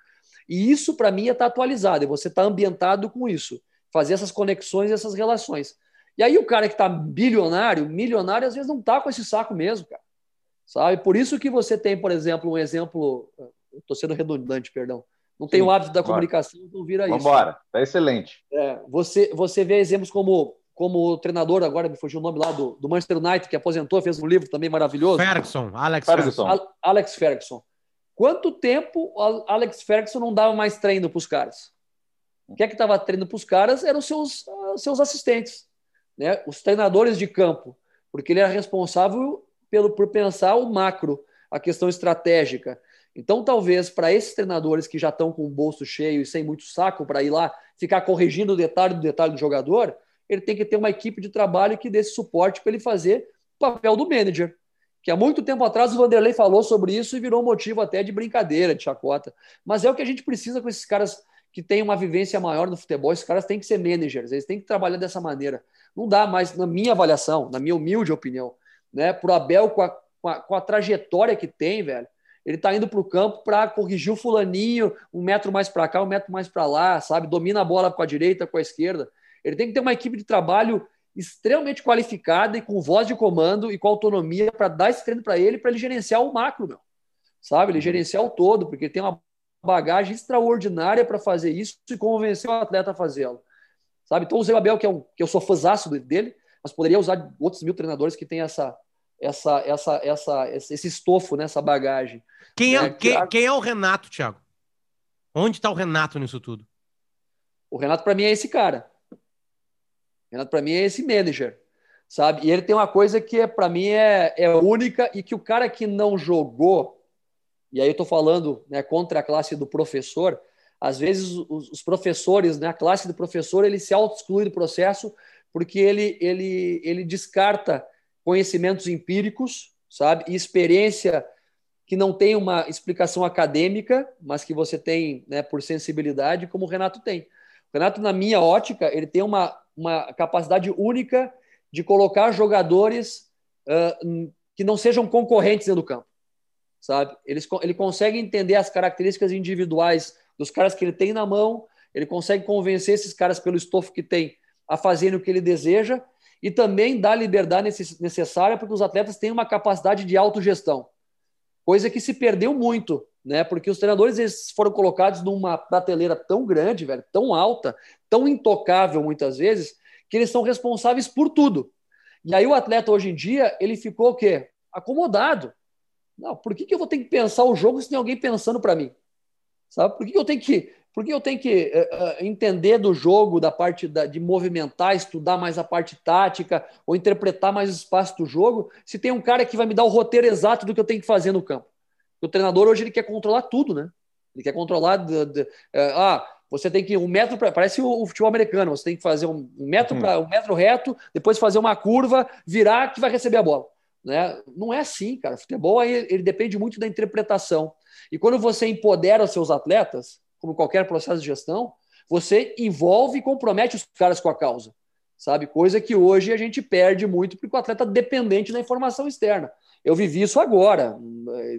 E isso, para mim, é estar tá atualizado, é você estar tá ambientado com isso, fazer essas conexões e essas relações. E aí o cara que está bilionário, milionário, às vezes não está com esse saco mesmo, cara. Sabe? Por isso que você tem, por exemplo, um exemplo. Estou sendo redundante, perdão. Não tem o hábito da comunicação, então vira Vambora. isso. Vambora, tá excelente. É, você, você vê exemplos como, como o treinador, agora me fugiu o nome lá, do, do Manchester United, que aposentou, fez um livro também maravilhoso. Ferguson, Alex Ferguson. Ferguson. Alex Ferguson. Quanto tempo o Alex Ferguson não dava mais treino para os caras? O que é que estava treinando para os caras eram os seus, seus assistentes né, os treinadores de campo, porque ele era responsável pelo, por pensar o macro, a questão estratégica. Então, talvez para esses treinadores que já estão com o bolso cheio e sem muito saco para ir lá ficar corrigindo o detalhe do detalhe do jogador, ele tem que ter uma equipe de trabalho que dê esse suporte para ele fazer o papel do manager. Que há muito tempo atrás o Vanderlei falou sobre isso e virou motivo até de brincadeira, de chacota. Mas é o que a gente precisa com esses caras que têm uma vivência maior no futebol, esses caras têm que ser managers, eles têm que trabalhar dessa maneira. Não dá mais, na minha avaliação, na minha humilde opinião, né? Pro Abel, com a, com a, com a trajetória que tem, velho, ele tá indo para o campo para corrigir o fulaninho, um metro mais para cá, um metro mais para lá, sabe? Domina a bola com a direita, com a esquerda. Ele tem que ter uma equipe de trabalho extremamente qualificada e com voz de comando e com autonomia para dar esse treino para ele, para ele gerenciar o macro, meu. Sabe? Ele gerenciar o todo, porque tem uma bagagem extraordinária para fazer isso e convencer o atleta a fazê-lo. Sabe? Então, o Zé Abel, que, é um, que eu sou fãzaço dele, mas poderia usar outros mil treinadores que têm essa, essa, essa, essa, esse estofo, né, essa bagagem. Quem é, né? quem, quem é o Renato, Thiago? Onde está o Renato nisso tudo? O Renato, para mim, é esse cara. O Renato, para mim, é esse manager, sabe? E ele tem uma coisa que, é, para mim, é, é única e que o cara que não jogou, e aí eu estou falando né, contra a classe do professor, às vezes os, os professores, né, a classe do professor, ele se auto-exclui do processo porque ele, ele, ele descarta conhecimentos empíricos, sabe? E experiência que não tem uma explicação acadêmica, mas que você tem né, por sensibilidade, como o Renato tem. O Renato, na minha ótica, ele tem uma, uma capacidade única de colocar jogadores uh, que não sejam concorrentes dentro do campo, sabe? Ele, ele consegue entender as características individuais dos caras que ele tem na mão, ele consegue convencer esses caras pelo estofo que tem a fazerem o que ele deseja e também dá a liberdade necessária para que os atletas tenham uma capacidade de autogestão coisa que se perdeu muito, né? Porque os treinadores eles foram colocados numa prateleira tão grande, velho, tão alta, tão intocável muitas vezes, que eles são responsáveis por tudo. E aí o atleta hoje em dia, ele ficou o quê? Acomodado. Não, por que, que eu vou ter que pensar o jogo se tem alguém pensando para mim? Sabe? Por que, que eu tenho que porque eu tenho que uh, entender do jogo, da parte da, de movimentar, estudar mais a parte tática, ou interpretar mais o espaço do jogo, se tem um cara que vai me dar o roteiro exato do que eu tenho que fazer no campo. O treinador hoje ele quer controlar tudo, né? Ele quer controlar. De, de, uh, ah, você tem que um metro para. Parece o, o, futebol americano, você tem que fazer um, um metro para um metro reto, depois fazer uma curva, virar que vai receber a bola. Né? Não é assim, cara. Futebol aí, ele depende muito da interpretação. E quando você empodera os seus atletas, como qualquer processo de gestão, você envolve e compromete os caras com a causa, sabe? Coisa que hoje a gente perde muito porque o atleta é dependente da informação externa. Eu vivi isso agora,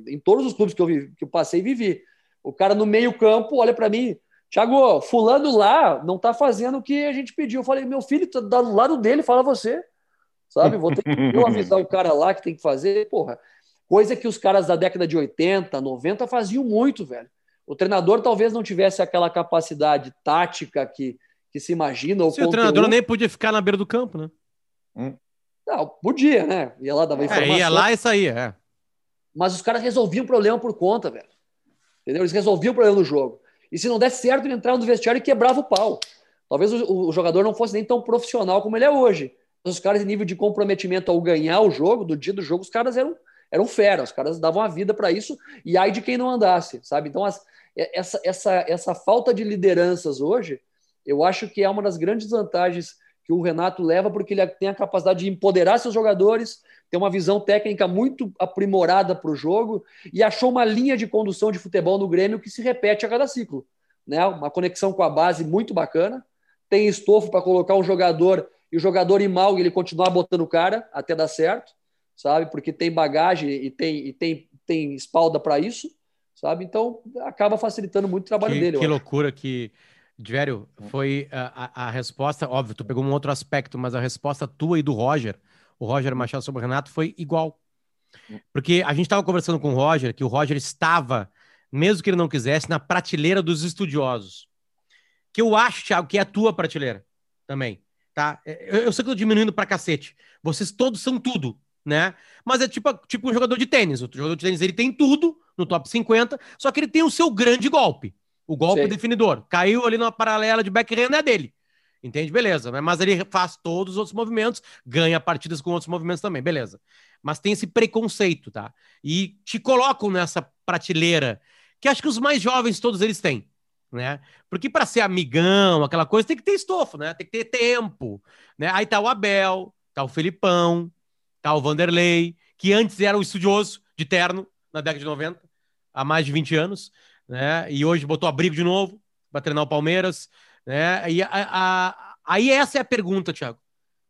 em todos os clubes que eu, vivi, que eu passei, vivi. O cara no meio-campo olha para mim, Thiago, fulano lá não tá fazendo o que a gente pediu. Eu falei, meu filho, tá do lado dele, fala você. Sabe? Vou ter que eu avisar o cara lá que tem que fazer. Porra, coisa que os caras da década de 80, 90 faziam muito, velho. O treinador talvez não tivesse aquela capacidade tática que, que se imagina. O, o treinador nem podia ficar na beira do campo, né? Hum. Não, podia, né? Ia lá, dava informação. É, ia lá e saía, é. Mas os caras resolviam o problema por conta, velho. Entendeu? Eles resolviam o problema do jogo. E se não desse certo, ele entrava no vestiário e quebrava o pau. Talvez o, o, jogador não fosse nem tão profissional como ele é hoje. Mas os caras, em nível de comprometimento ao ganhar o jogo, do dia do jogo, os caras eram, eram fera. Os caras davam a vida para isso. E aí de quem não andasse, sabe? Então, as, essa, essa, essa falta de lideranças hoje, eu acho que é uma das grandes vantagens que o Renato leva, porque ele tem a capacidade de empoderar seus jogadores, tem uma visão técnica muito aprimorada para o jogo e achou uma linha de condução de futebol no Grêmio que se repete a cada ciclo. Né? Uma conexão com a base muito bacana, tem estofo para colocar um jogador e o jogador ir mal e ele continuar botando o cara até dar certo, sabe? Porque tem bagagem e tem, e tem, tem espalda para isso sabe? Então acaba facilitando muito o trabalho que, dele. Que loucura que. Divério, foi a, a, resposta, óbvio, tu pegou um outro aspecto, mas a resposta tua e do Roger, o Roger hum. Machado sobre o Renato, foi igual. Hum. Porque a gente estava conversando com o Roger, que o Roger estava, mesmo que ele não quisesse, na prateleira dos estudiosos. Que eu acho, Thiago, que é a tua prateleira também. Tá? Eu, eu sei que eu tô diminuindo pra cacete. Vocês todos são tudo, né? Mas é tipo, tipo um jogador de tênis. O jogador de tênis ele tem tudo, no top 50, só que ele tem o seu grande golpe, o golpe Sim. definidor. Caiu ali na paralela de backhand é dele. Entende? Beleza. Mas ele faz todos os outros movimentos, ganha partidas com outros movimentos também, beleza. Mas tem esse preconceito, tá? E te colocam nessa prateleira, que acho que os mais jovens todos eles têm, né? Porque para ser amigão, aquela coisa, tem que ter estofo, né? Tem que ter tempo, né? Aí tá o Abel, tá o Felipão, tá o Vanderlei, que antes era o estudioso de terno na década de 90 há mais de 20 anos, né? E hoje botou abrigo de novo, para treinar o Palmeiras, né? E a, a, aí essa é a pergunta, Thiago.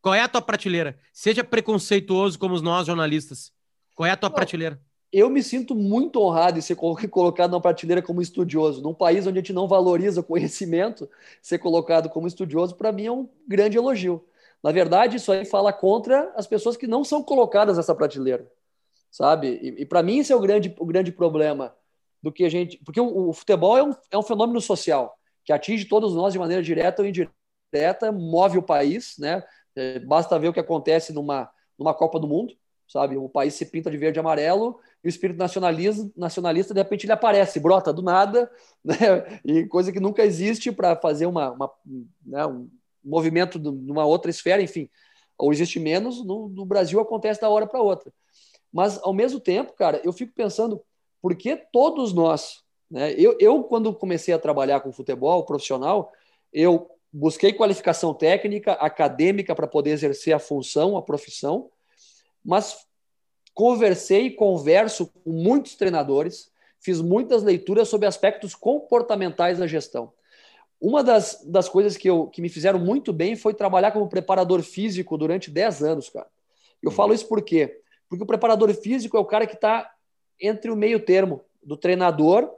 Qual é a tua prateleira? Seja preconceituoso como nós jornalistas. Qual é a tua Não, prateleira? Eu me sinto muito honrado em ser colocado na prateleira como estudioso. Num país onde a gente não valoriza o conhecimento, ser colocado como estudioso, para mim, é um grande elogio. Na verdade, isso aí fala contra as pessoas que não são colocadas nessa prateleira, sabe? E, e para mim, esse é o grande, o grande problema do que a gente. Porque o, o futebol é um, é um fenômeno social que atinge todos nós de maneira direta ou indireta, move o país, né? É, basta ver o que acontece numa, numa Copa do Mundo, sabe? O país se pinta de verde e amarelo e o espírito nacionalista, nacionalista de repente ele aparece, brota do nada, né? E coisa que nunca existe para fazer uma, uma né? um movimento numa outra esfera, enfim, ou existe menos, no, no Brasil acontece da hora para outra. Mas ao mesmo tempo, cara, eu fico pensando por que todos nós, né? Eu, eu quando comecei a trabalhar com futebol profissional, eu busquei qualificação técnica, acadêmica para poder exercer a função, a profissão, mas conversei e converso com muitos treinadores, fiz muitas leituras sobre aspectos comportamentais da gestão. Uma das, das coisas que, eu, que me fizeram muito bem foi trabalhar como preparador físico durante 10 anos, cara. Eu falo isso por quê? Porque o preparador físico é o cara que está entre o meio termo do treinador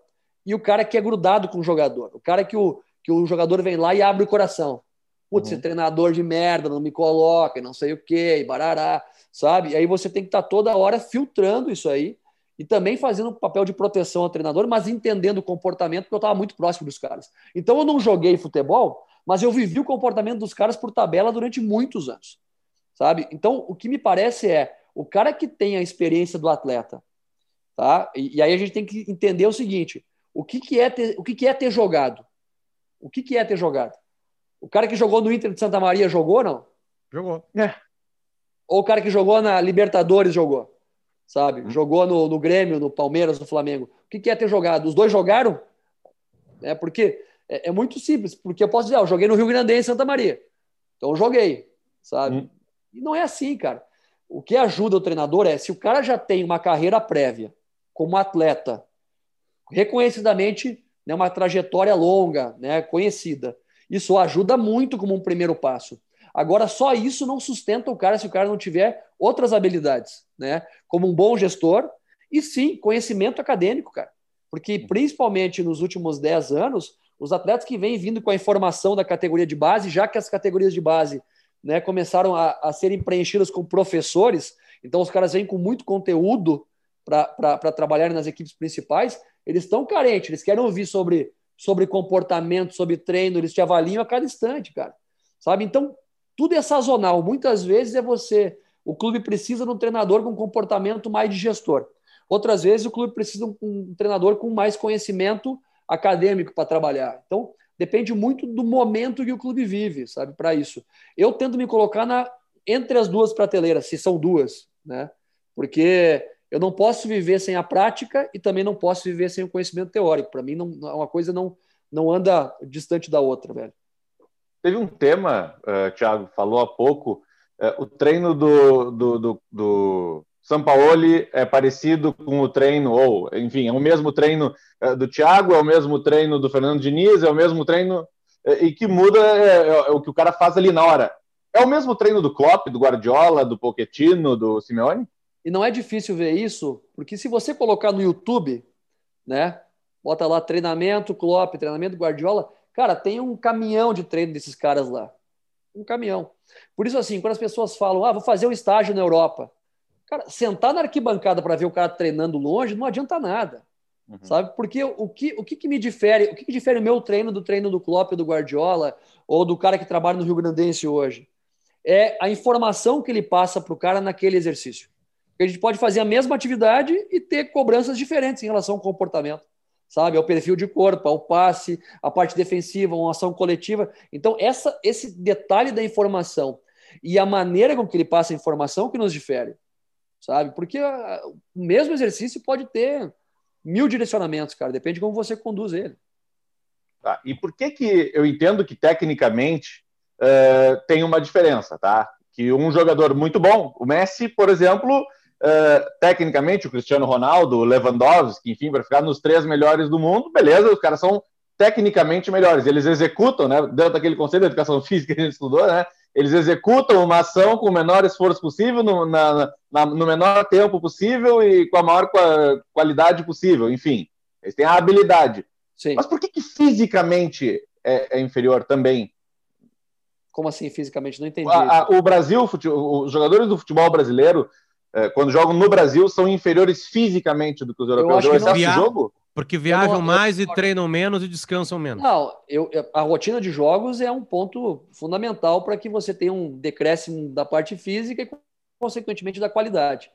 e o cara que é grudado com o jogador. O cara que o, que o jogador vem lá e abre o coração. Putz, uhum. esse treinador de merda não me coloca, não sei o quê, e barará, sabe? E aí você tem que estar tá toda hora filtrando isso aí e também fazendo um papel de proteção ao treinador, mas entendendo o comportamento, porque eu estava muito próximo dos caras. Então eu não joguei futebol, mas eu vivi o comportamento dos caras por tabela durante muitos anos, sabe? Então o que me parece é o cara que tem a experiência do atleta, tá? E, e aí a gente tem que entender o seguinte: o que, que é ter, o que, que é ter jogado? O que, que é ter jogado? O cara que jogou no Inter de Santa Maria jogou, não? Jogou. É. Ou o cara que jogou na Libertadores jogou? Sabe? Jogou no, no Grêmio, no Palmeiras, no Flamengo. O que, que é ter jogado? Os dois jogaram? É porque é, é, muito simples, porque eu posso dizer, ah, eu joguei no Rio Grande em Santa Maria. Então eu joguei, sabe? Hum. E não é assim, cara. O que ajuda o treinador é se o cara já tem uma carreira prévia como atleta, reconhecidamente né, uma trajetória longa, né, conhecida. Isso ajuda muito como um primeiro passo. Agora, só isso não sustenta o cara se o cara não tiver outras habilidades, né? Como um bom gestor e sim, conhecimento acadêmico, cara. Porque principalmente nos últimos 10 anos, os atletas que vêm vindo com a informação da categoria de base, já que as categorias de base né, começaram a, a serem preenchidas com professores, então os caras vêm com muito conteúdo para trabalhar nas equipes principais, eles estão carentes, eles querem ouvir sobre, sobre comportamento, sobre treino, eles te avaliam a cada instante, cara. Sabe? Então, tudo é sazonal. Muitas vezes é você. O clube precisa de um treinador com comportamento mais de gestor. Outras vezes o clube precisa de um treinador com mais conhecimento acadêmico para trabalhar. Então, depende muito do momento que o clube vive, sabe, para isso. Eu tento me colocar na entre as duas prateleiras, se são duas, né? Porque eu não posso viver sem a prática e também não posso viver sem o conhecimento teórico. Para mim, não, uma coisa não, não anda distante da outra, velho. Teve um tema, uh, Thiago falou há pouco, uh, o treino do, do, do, do Sampaoli é parecido com o treino, ou, enfim, é o mesmo treino uh, do Thiago, é o mesmo treino do Fernando Diniz, é o mesmo treino, e que muda é, é, o que o cara faz ali na hora. É o mesmo treino do Klopp, do Guardiola, do Pochettino, do Simeone? E não é difícil ver isso, porque se você colocar no YouTube, né? Bota lá treinamento Klopp, treinamento Guardiola, cara, tem um caminhão de treino desses caras lá. Um caminhão. Por isso, assim, quando as pessoas falam, ah, vou fazer um estágio na Europa. Cara, sentar na arquibancada para ver o cara treinando longe não adianta nada. Uhum. Sabe? Porque o que, o que, que me difere, o que, que difere o meu treino do treino do Klopp, do Guardiola, ou do cara que trabalha no Rio Grandense hoje? É a informação que ele passa para o cara naquele exercício a gente pode fazer a mesma atividade e ter cobranças diferentes em relação ao comportamento, sabe? Ao perfil de corpo, ao passe, à parte defensiva, uma ação coletiva. Então, essa, esse detalhe da informação e a maneira com que ele passa a informação que nos difere, sabe? Porque a, o mesmo exercício pode ter mil direcionamentos, cara, depende de como você conduz ele. Tá. E por que que eu entendo que tecnicamente uh, tem uma diferença, tá? Que um jogador muito bom, o Messi, por exemplo, Uh, tecnicamente, o Cristiano Ronaldo, o Lewandowski, enfim, para ficar nos três melhores do mundo, beleza, os caras são tecnicamente melhores. Eles executam, né, dentro daquele conceito de educação física que a gente estudou, né, eles executam uma ação com o menor esforço possível, no, na, na, no menor tempo possível e com a maior qualidade possível. Enfim, eles têm a habilidade. Sim. Mas por que, que fisicamente é, é, inferior também? Como assim fisicamente? Não entendi. A, a, o Brasil, os jogadores do futebol brasileiro, quando jogam no Brasil, são inferiores fisicamente do que os europeus. Eu acho que não... jogo? Porque viajam não, mais eu... e treinam menos e descansam menos. Não, eu, a rotina de jogos é um ponto fundamental para que você tenha um decréscimo da parte física e, consequentemente, da qualidade.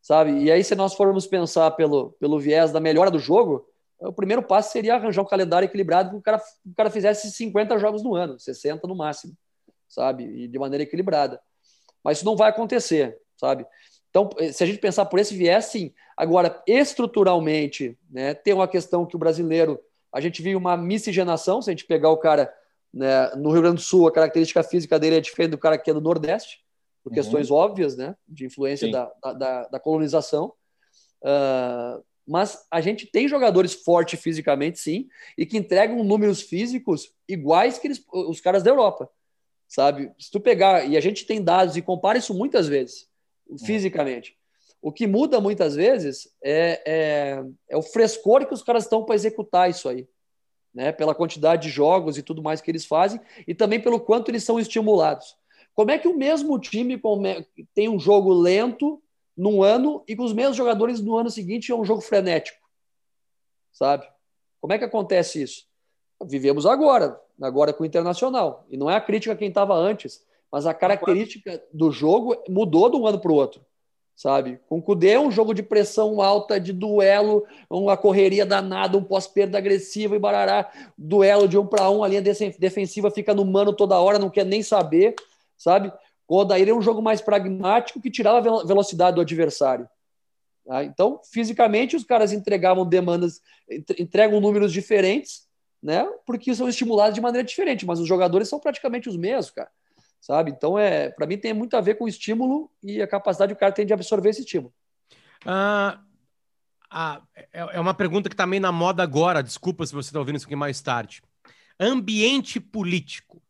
Sabe? E aí, se nós formos pensar pelo, pelo viés da melhora do jogo, o primeiro passo seria arranjar um calendário equilibrado para o cara, o cara fizesse 50 jogos no ano, 60 no máximo, sabe? E de maneira equilibrada. Mas isso não vai acontecer, sabe? Então, eh, se a gente pensar por esse viés, sim. Agora, estruturalmente, né, tem uma questão que o brasileiro, a gente viu uma miscigenação, se a gente pegar o cara né, no Rio Grande do Sul, a característica física dele é diferente do cara que é do Nordeste, por uhum. questões óbvias, né, de influência da, da, da, colonização. Uh, mas a gente tem jogadores fortes fisicamente, sim, e que entregam números físicos iguais que eles, os caras da Europa, sabe? Se tu pegar, e a gente tem dados e compara isso muitas vezes, fisicamente. O que muda muitas vezes é, é, é o frescor que os caras estão para executar isso aí. Né? Pela quantidade de jogos e tudo mais que eles fazem, e também pelo quanto eles são estimulados. Como é que o mesmo time tem um jogo lento num ano e com os mesmos jogadores no ano seguinte é um jogo frenético? Sabe? Como é que acontece isso? Vivemos agora, agora com o Internacional. E não é a crítica a quem estava antes, mas a característica do jogo mudou de um ano para o outro, sabe? Com o Cudê é um jogo de pressão alta, de duelo, uma correria danada, um pós-perda agressivo e barará, duelo de um para um, a linha defensiva fica no mano toda hora, não quer nem saber, sabe? O Odair é um jogo mais pragmático que tirava a velocidade do adversário. Tá? Então, fisicamente, os caras entregavam demandas, entregam números diferentes, né? Porque são estimulados de maneira diferente, mas os jogadores são praticamente os mesmos, cara sabe? Então, é, para mim, tem muito a ver com o estímulo e a capacidade que o cara tem de absorver esse estímulo. Ah, ah, é uma pergunta que está meio na moda agora, desculpa se você está ouvindo isso aqui mais tarde. Ambiente político.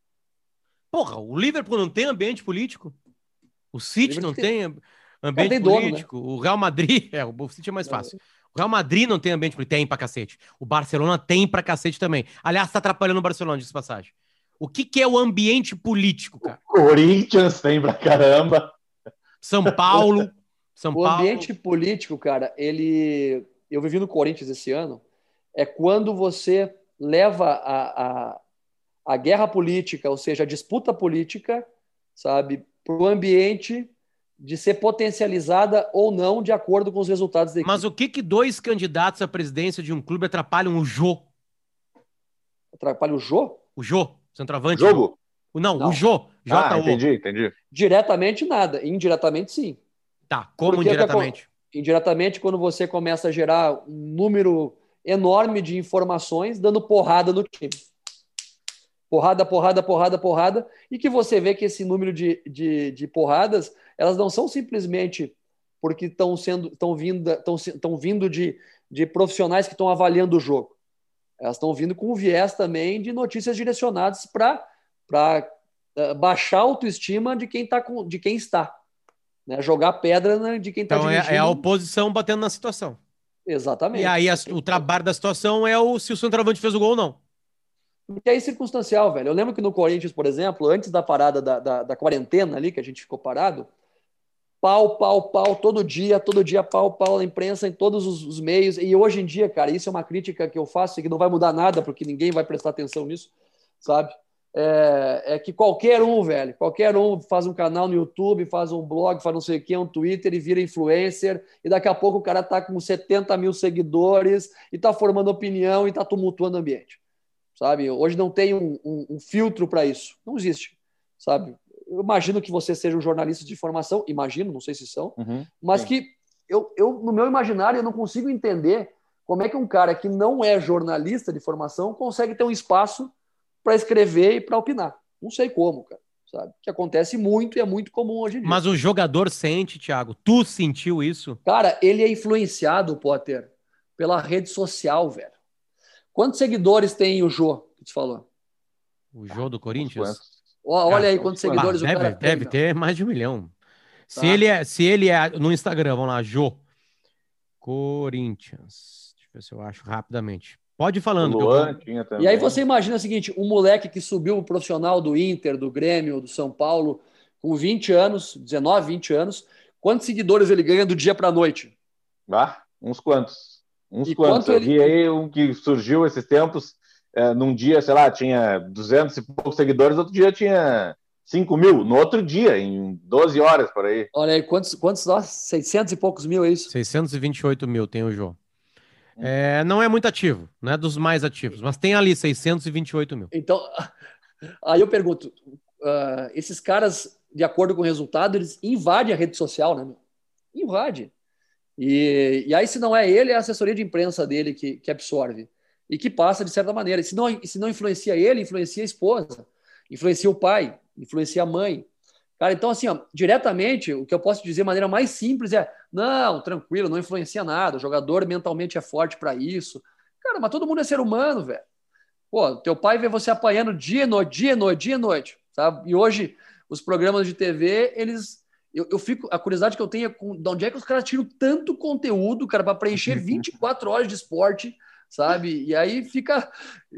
Porra, o Liverpool não tem ambiente político? O City não tem, tem ambiente tem político? Dono, né? O Real Madrid, é, o City é mais fácil. O Real Madrid não tem ambiente político? Tem pra cacete. O Barcelona tem pra cacete também. Aliás, tá atrapalhando o Barcelona, de passagem. O que, que é o ambiente político, cara? Corinthians tem pra caramba. São Paulo. São o Paulo. ambiente político, cara, ele. Eu vivi no Corinthians esse ano. É quando você leva a, a, a guerra política, ou seja, a disputa política, sabe, para o ambiente de ser potencializada ou não de acordo com os resultados da equipe. Mas o que que dois candidatos à presidência de um clube atrapalham o Jô? Atrapalham o Jô? O Jô. Centroavante? Jogo? Não, não. o Jô. Ah, entendi, entendi. Diretamente nada, indiretamente sim. Tá, como Porque indiretamente? indiretamente, quando você começa a gerar um número enorme de informações dando porrada no time. Porrada, porrada, porrada, porrada. E que você vê que esse número de, de, de porradas, elas não são simplesmente porque estão sendo estão vindo, estão vindo de, de profissionais que estão avaliando o jogo elas estão vindo com um viés também de notícias direcionadas para uh, baixar a autoestima de quem, tá com, de quem está. Né? Jogar pedra né, de quem está então, dirigindo. É, é a oposição batendo na situação. Exatamente. E aí a, o trabalho da situação é o se o centroavante fez o gol ou não. Porque é circunstancial, velho. Eu lembro que no Corinthians, por exemplo, antes da parada da, da, da quarentena ali, que a gente ficou parado, pau, pau, pau, todo dia, todo dia, pau, pau na imprensa, em todos os, os, meios. E hoje em dia, cara, isso é uma crítica que eu faço e que não vai mudar nada, porque ninguém vai prestar atenção nisso, sabe? É, é, que qualquer um, velho, qualquer um faz um canal no YouTube, faz um blog, faz não sei o que, um Twitter e vira influencer, e daqui a pouco o cara tá com 70 mil seguidores e tá formando opinião e tá tumultuando o ambiente, sabe? Hoje não tem um, um, um filtro para isso, não existe, sabe? Eu imagino que você seja um jornalista de formação, imagino, não sei se são, uhum, mas sim. que eu, eu, no meu imaginário, eu não consigo entender como é que um cara que não é jornalista de formação consegue ter um espaço para escrever e para opinar. Não sei como, cara. Sabe? Que acontece muito e é muito comum hoje em dia. Mas o jogador sente, Thiago. Tu sentiu isso? Cara, ele é influenciado, Potter, pela rede social, velho. Quantos seguidores tem o Jô, que tu falou? O Jô do Corinthians? Olha aí quantos seguidores deve, o cara Deve tem, ter mais de um milhão. Tá. Se, ele é, se ele é no Instagram, vamos lá, Jô. Corinthians. Deixa eu ver se eu acho rapidamente. Pode ir falando. Luan, eu... E aí você imagina o seguinte: um moleque que subiu o profissional do Inter, do Grêmio, do São Paulo, com 20 anos, 19, 20 anos, quantos seguidores ele ganha do dia para a noite? Ah, uns quantos. Uns e quantos. Eu ele... vi aí um que surgiu esses tempos, é, num dia, sei lá, tinha 200 e poucos seguidores, outro dia tinha 5 mil, no outro dia, em 12 horas por aí. Olha aí, quantos, quantos nós? 600 e poucos mil, é isso? 628 mil tem o João. É, não é muito ativo, não é dos mais ativos, mas tem ali 628 mil. Então, aí eu pergunto: uh, esses caras, de acordo com o resultado, eles invadem a rede social, né? Invade. E, e aí, se não é ele, é a assessoria de imprensa dele que, que absorve e que passa de certa maneira. E se não, se não influencia ele, influencia a esposa, influencia o pai, influencia a mãe. Cara, então, assim, ó, diretamente, o que eu posso dizer de maneira mais simples é: não, tranquilo, não influencia nada, o jogador mentalmente é forte para isso. Cara, mas todo mundo é ser humano, velho. Pô, teu pai vê você apanhando dia, noite, dia, noite, dia, noite, sabe? E hoje, os programas de TV, eles eu, eu, fico, a curiosidade que eu tenho é com, de onde é que os caras tiram tanto conteúdo, cara, para preencher 24 horas de esporte, sabe? E aí fica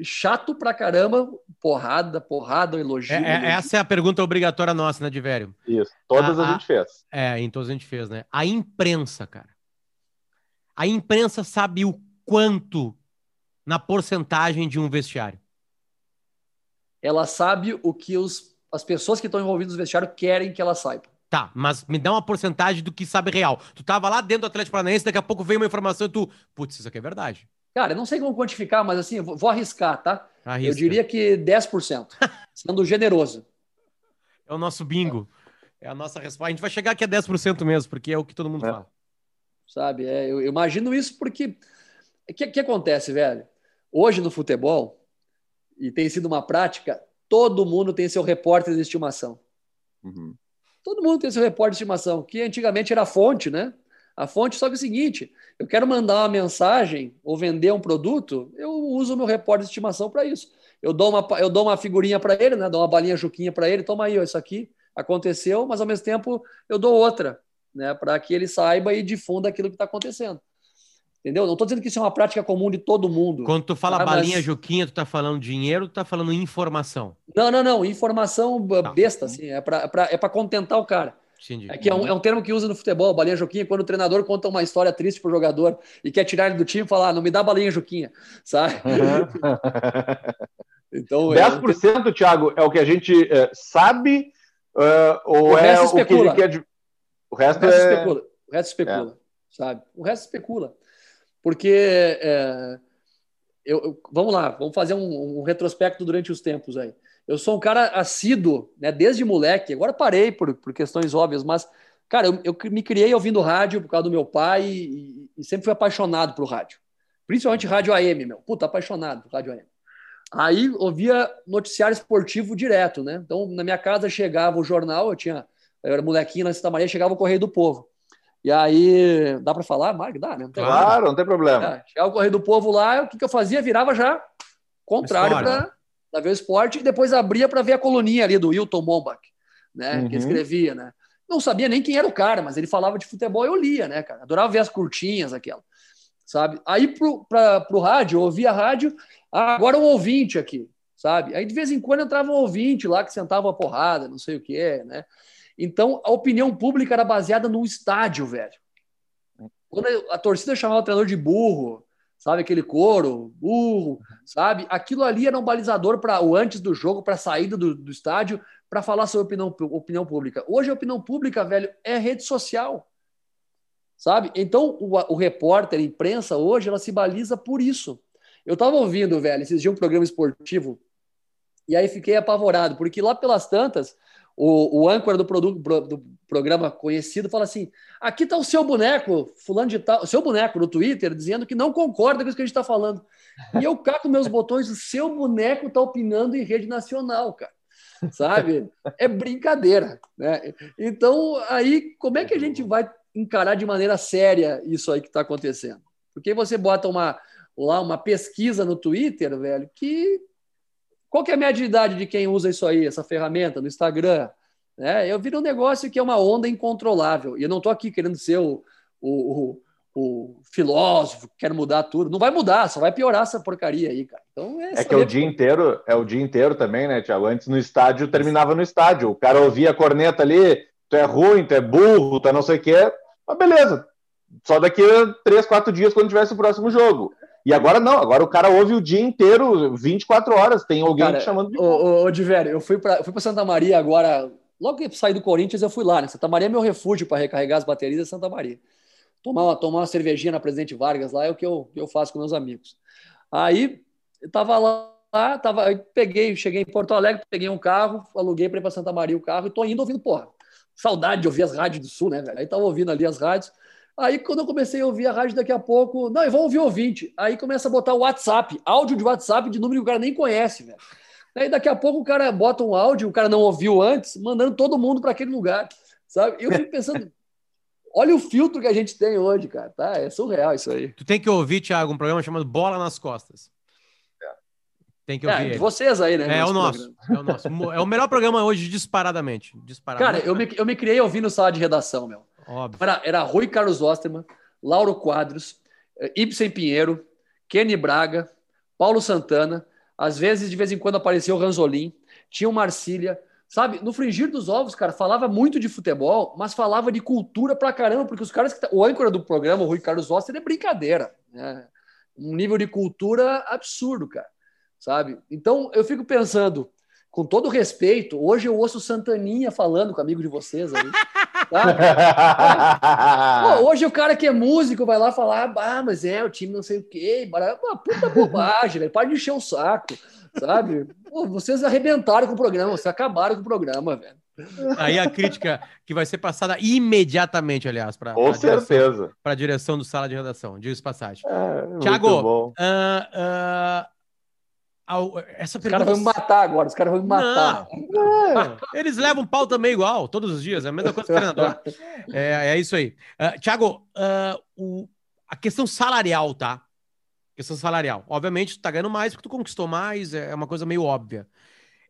chato pra caramba, porrada, porrada, elogio. É, é, elogio. Essa é a pergunta obrigatória nossa, né, de velho? Isso, todas a, a, a gente fez. É, em todas a gente fez, né? A imprensa, cara. A imprensa sabe o quanto na porcentagem de um vestiário? Ela sabe o que os, as pessoas que estão envolvidas no vestiário querem que ela saiba. Tá, mas me dá uma porcentagem do que sabe real. Tu tava lá dentro do Atlético Paranaense, daqui a pouco veio uma informação e tu, putz, isso aqui é verdade. Cara, eu não sei como quantificar, mas assim, vou, vou arriscar, tá? Arrisca. Eu diria que 10%, sendo generoso. É o nosso bingo. É a nossa resposta. A gente vai chegar aqui a 10% mesmo, porque é o que todo mundo é. fala. Sabe, é, eu imagino isso porque. O que, que acontece, velho? Hoje no futebol, e tem sido uma prática, todo mundo tem seu repórter de estimação. Uhum. Todo mundo tem seu repórter de estimação, que antigamente era a fonte, né? A fonte só que é o seguinte: eu quero mandar uma mensagem ou vender um produto, eu uso o meu repórter de estimação para isso. Eu dou uma, eu dou uma figurinha para ele, né? Dou uma balinha juquinha para ele, toma aí, ó, isso aqui aconteceu, mas ao mesmo tempo eu dou outra, né? Para que ele saiba e difunda aquilo que está acontecendo. Entendeu? Não estou dizendo que isso é uma prática comum de todo mundo. Quando tu fala tá? balinha mas... Juquinha, tu tá falando dinheiro, tu tá falando informação? Não, não, não. Informação tá. besta, assim. É para é é contentar o cara. Entendi. É, que é, um, é um termo que usa no futebol, balinha Juquinha, quando o treinador conta uma história triste pro jogador e quer tirar ele do time e falar, ah, não me dá balinha Juquinha, sabe? Uhum. então, 10%, é, Thiago, é o que a gente é, sabe uh, ou o é o que ele quer... O resto, o resto é... especula. O resto especula, é. sabe? O resto especula. Porque, é, eu, eu, vamos lá, vamos fazer um, um, retrospecto durante os tempos aí. Eu sou um cara assíduo, né, desde moleque, agora parei por, por questões óbvias, mas, cara, eu, eu me criei ouvindo rádio por causa do meu pai e, e sempre fui apaixonado por rádio. Principalmente rádio AM, meu. Puta, apaixonado por rádio AM. Aí ouvia noticiário esportivo direto, né? Então, na minha casa chegava o jornal, eu tinha, eu era molequinho na Santa Maria, chegava o Correio do Povo. E aí, dá para falar, Mark? Dá, né? Não claro, problema. não tem problema. É, chegava o Correio do Povo lá, o que, que eu fazia? Virava já contrário para ver o esporte e depois abria para ver a coluninha ali do Wilton Mombach, né? Uhum. Que escrevia, né? Não sabia nem quem era o cara, mas ele falava de futebol e eu lia, né, cara? Adorava ver as curtinhas, aquela, sabe? Aí pro, pra, pro rádio, eu ouvia a rádio, ah, agora um ouvinte aqui, sabe? Aí de vez em quando entrava um ouvinte lá que sentava uma porrada, não sei o que é, né? Então, a opinião pública era baseada no estádio, velho. Quando a torcida chamava o treinador de burro, sabe aquele coro, burro, sabe? Aquilo ali era um balizador para o antes do jogo, para a saída do, do estádio, para falar sobre opinião, opinião pública. Hoje a opinião pública, velho, é rede social. Sabe? Então, o, o repórter, a imprensa hoje, ela se baliza por isso. Eu estava ouvindo, velho, esses dias um programa esportivo, e aí fiquei apavorado, porque lá pelas tantas, o, o âncora do, produto, do programa conhecido fala assim: aqui está o seu boneco, fulano de tal, o seu boneco no Twitter, dizendo que não concorda com isso que a gente está falando. E eu caco meus botões, o seu boneco está opinando em rede nacional, cara. Sabe? É brincadeira. Né? Então, aí, como é que a gente vai encarar de maneira séria isso aí que está acontecendo? Porque você bota uma, lá uma pesquisa no Twitter, velho, que qual que é a média de idade de quem usa isso aí, essa ferramenta no Instagram? É, eu vi um negócio que é uma onda incontrolável. E eu não estou aqui querendo ser o, o, o, o, filósofo que quer mudar tudo. Não vai mudar, só vai piorar essa porcaria aí, cara. Então, é, é que é o dia inteiro, é o dia inteiro também, né, Tiago? Antes no estádio terminava no estádio. O cara ouvia a corneta ali, tu é ruim, tu é burro, tu é não sei o quê. Mas beleza. Só daqui a três, quatro dias, quando tivesse o próximo jogo. E agora não, agora o cara ouve o dia inteiro, 24 horas, tem alguém cara, chamando de. Ô, ô, ô Divério, eu fui para fui Santa Maria agora, logo que saí do Corinthians, eu fui lá, né? Santa Maria é meu refúgio para recarregar as baterias é Santa Maria. Tomar uma, tomar uma cervejinha na Presidente Vargas lá é o que eu, que eu faço com meus amigos. Aí eu tava lá, tava, aí peguei, cheguei em Porto Alegre, peguei um carro, aluguei para ir para Santa Maria o carro e tô indo ouvindo, porra. Saudade de ouvir as rádios do Sul, né, velho? Aí tava ouvindo ali as rádios. Aí, quando eu comecei a ouvir a rádio, daqui a pouco, não, eu vou ouvir ouvinte. Aí começa a botar o WhatsApp, áudio de WhatsApp de número que o cara nem conhece, velho. Aí daqui a pouco o cara bota um áudio, o cara não ouviu antes, mandando todo mundo para aquele lugar, sabe? Eu fico pensando, olha o filtro que a gente tem hoje, cara, tá? É surreal isso aí. Tu tem que ouvir, Thiago, um programa chamado Bola nas Costas. Tem que ouvir. É, vocês aí, né? É, é o nosso. É o nosso. É o melhor programa hoje, disparadamente. disparadamente. Cara, eu me, eu me criei ouvindo sala de redação, meu. Óbvio. Era, era Rui Carlos Osterman, Lauro Quadros, eh, Ibsen Pinheiro, Kenny Braga, Paulo Santana, às vezes, de vez em quando, aparecia o Ranzolin, tinha o Marcília, sabe? No Fringir dos Ovos, cara, falava muito de futebol, mas falava de cultura pra caramba, porque os caras que. Tá, o âncora do programa, o Rui Carlos Osterman, é brincadeira. Né? Um nível de cultura absurdo, cara, sabe? Então, eu fico pensando, com todo respeito, hoje eu ouço Santaninha falando com amigo de vocês aí. Tá? Pô, hoje o cara que é músico vai lá falar, ah, mas é, o time não sei o quê, uma puta bobagem, velho, para de encher o saco, sabe? Pô, vocês arrebentaram com o programa, vocês acabaram com o programa, velho. Aí a crítica que vai ser passada imediatamente, aliás, para com certeza para a direção do sala de redação. Diz passagem. É, Tiago, uh, uh, essa os caras vão me matar agora, os caras vão me matar. Não, eles levam pau também igual, todos os dias, é a mesma coisa que o treinador. É, é isso aí. Uh, Thiago, uh, o, a questão salarial, tá? Questão salarial. Obviamente, tu tá ganhando mais porque tu conquistou mais, é uma coisa meio óbvia.